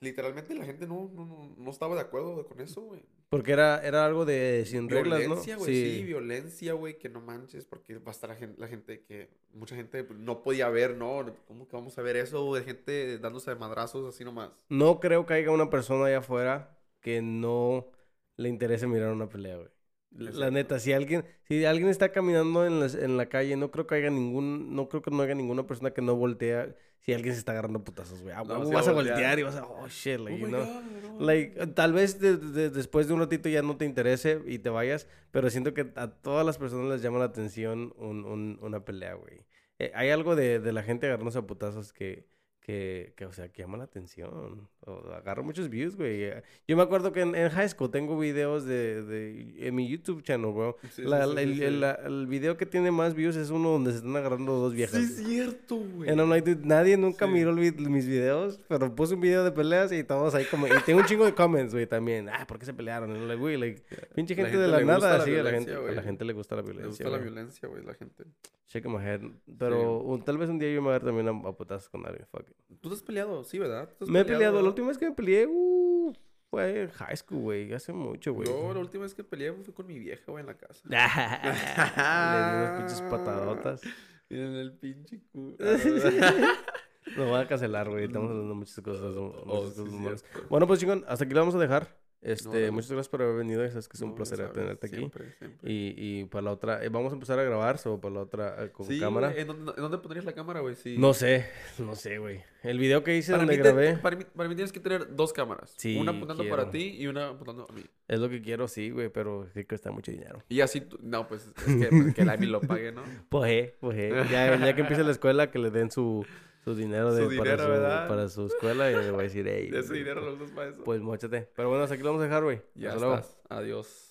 literalmente la gente no, no, no, estaba de acuerdo con eso, güey. Porque era, era algo de sin reglas, ¿no? Violencia, güey, sí. violencia, güey, que no manches, porque va a estar la gente, la gente que, mucha gente no podía ver, ¿no? ¿Cómo que vamos a ver eso, de gente dándose de madrazos así nomás? No creo que haya una persona allá afuera que no le interese mirar una pelea, güey. La, neta, si alguien, si alguien está caminando en la, en la calle, no creo que haya ningún, no creo que no haya ninguna persona que no voltea si alguien se está agarrando putazos, güey. Ah, No, vas a voltear. voltear y vas a, oh shit, like, Oh you my know. God, no. Like, tal vez de- de- después de un ratito ya no te interese y te vayas, pero siento que a todas las personas les llama la atención un- un- una pelea, güey. Eh, hay algo de, de la gente agarrándose a putazos que, que, que, o sea, que llama la atención. O agarra muchos views, güey. Eh, Yo me acuerdo que en, en high school tengo videos de, de en mi YouTube channel, bro. Sí, La- sí, sí, el, sí, el- sí. la- el video que tiene más views es uno donde se están agarrando dos viejas. Sí, es güey. cierto, güey. Like, dude, nadie nunca miró el mis videos, pero puse un video de peleas y todos ahí como... Y tengo un chingo de comments, güey, también. Ah, ¿por qué se pelearon? I'm like, güey, like, pinche gente, gente de la le nada, la sí, a la gente, a la güey. gente le gusta la Le violencia, gusta la güey. violencia, güey, la gente. Shake my head. Pero un- tal vez un día yo me voy a ver también a, a putazos con alguien, fuck it. ¿Tú te has peleado? Sí, ¿verdad? ¿Tú te has Me he peleado, la última vez que me peleé, uh, fue en high school, güey, hace mucho, güey. Yo la última vez que peleé fue con mi vieja, güey, en la casa. Le di unas pinches patadotas. En el pinche culo. Nos van a cancelar, güey. Estamos hablando muchas cosas. muchas Oh, cosas sí. Bueno, pues chingón, hasta aquí lo vamos a dejar. Este, no. muchas gracias por haber venido. Sabes que es un No, placer sabes, tenerte aquí. Siempre. Y, y para la otra, eh, vamos a empezar a grabar, o para la otra eh, con Sí, cámara. ¿En dónde, en dónde pondrías la cámara, güey? Sí. No sé, no sé, güey. El video que hice Para donde te- grabé para, mí, para mí tienes que tener dos cámaras. Sí, una apuntando quiero. para ti y una apuntando a mí. es lo que quiero, sí, güey, pero sí cuesta mucho dinero. Y así, tú- no, pues es que, pues, que la Amy lo pague, ¿no? Pues, eh, pues. Ya, ya que empiece la escuela, que le den su, su dinero, de, Su para, su, para su escuela y le voy a decir, hey. Ese dinero lo usas para eso. Pues, mochate. Pero bueno, hasta aquí lo vamos a dejar, güey. ya Hasta luego. Adiós.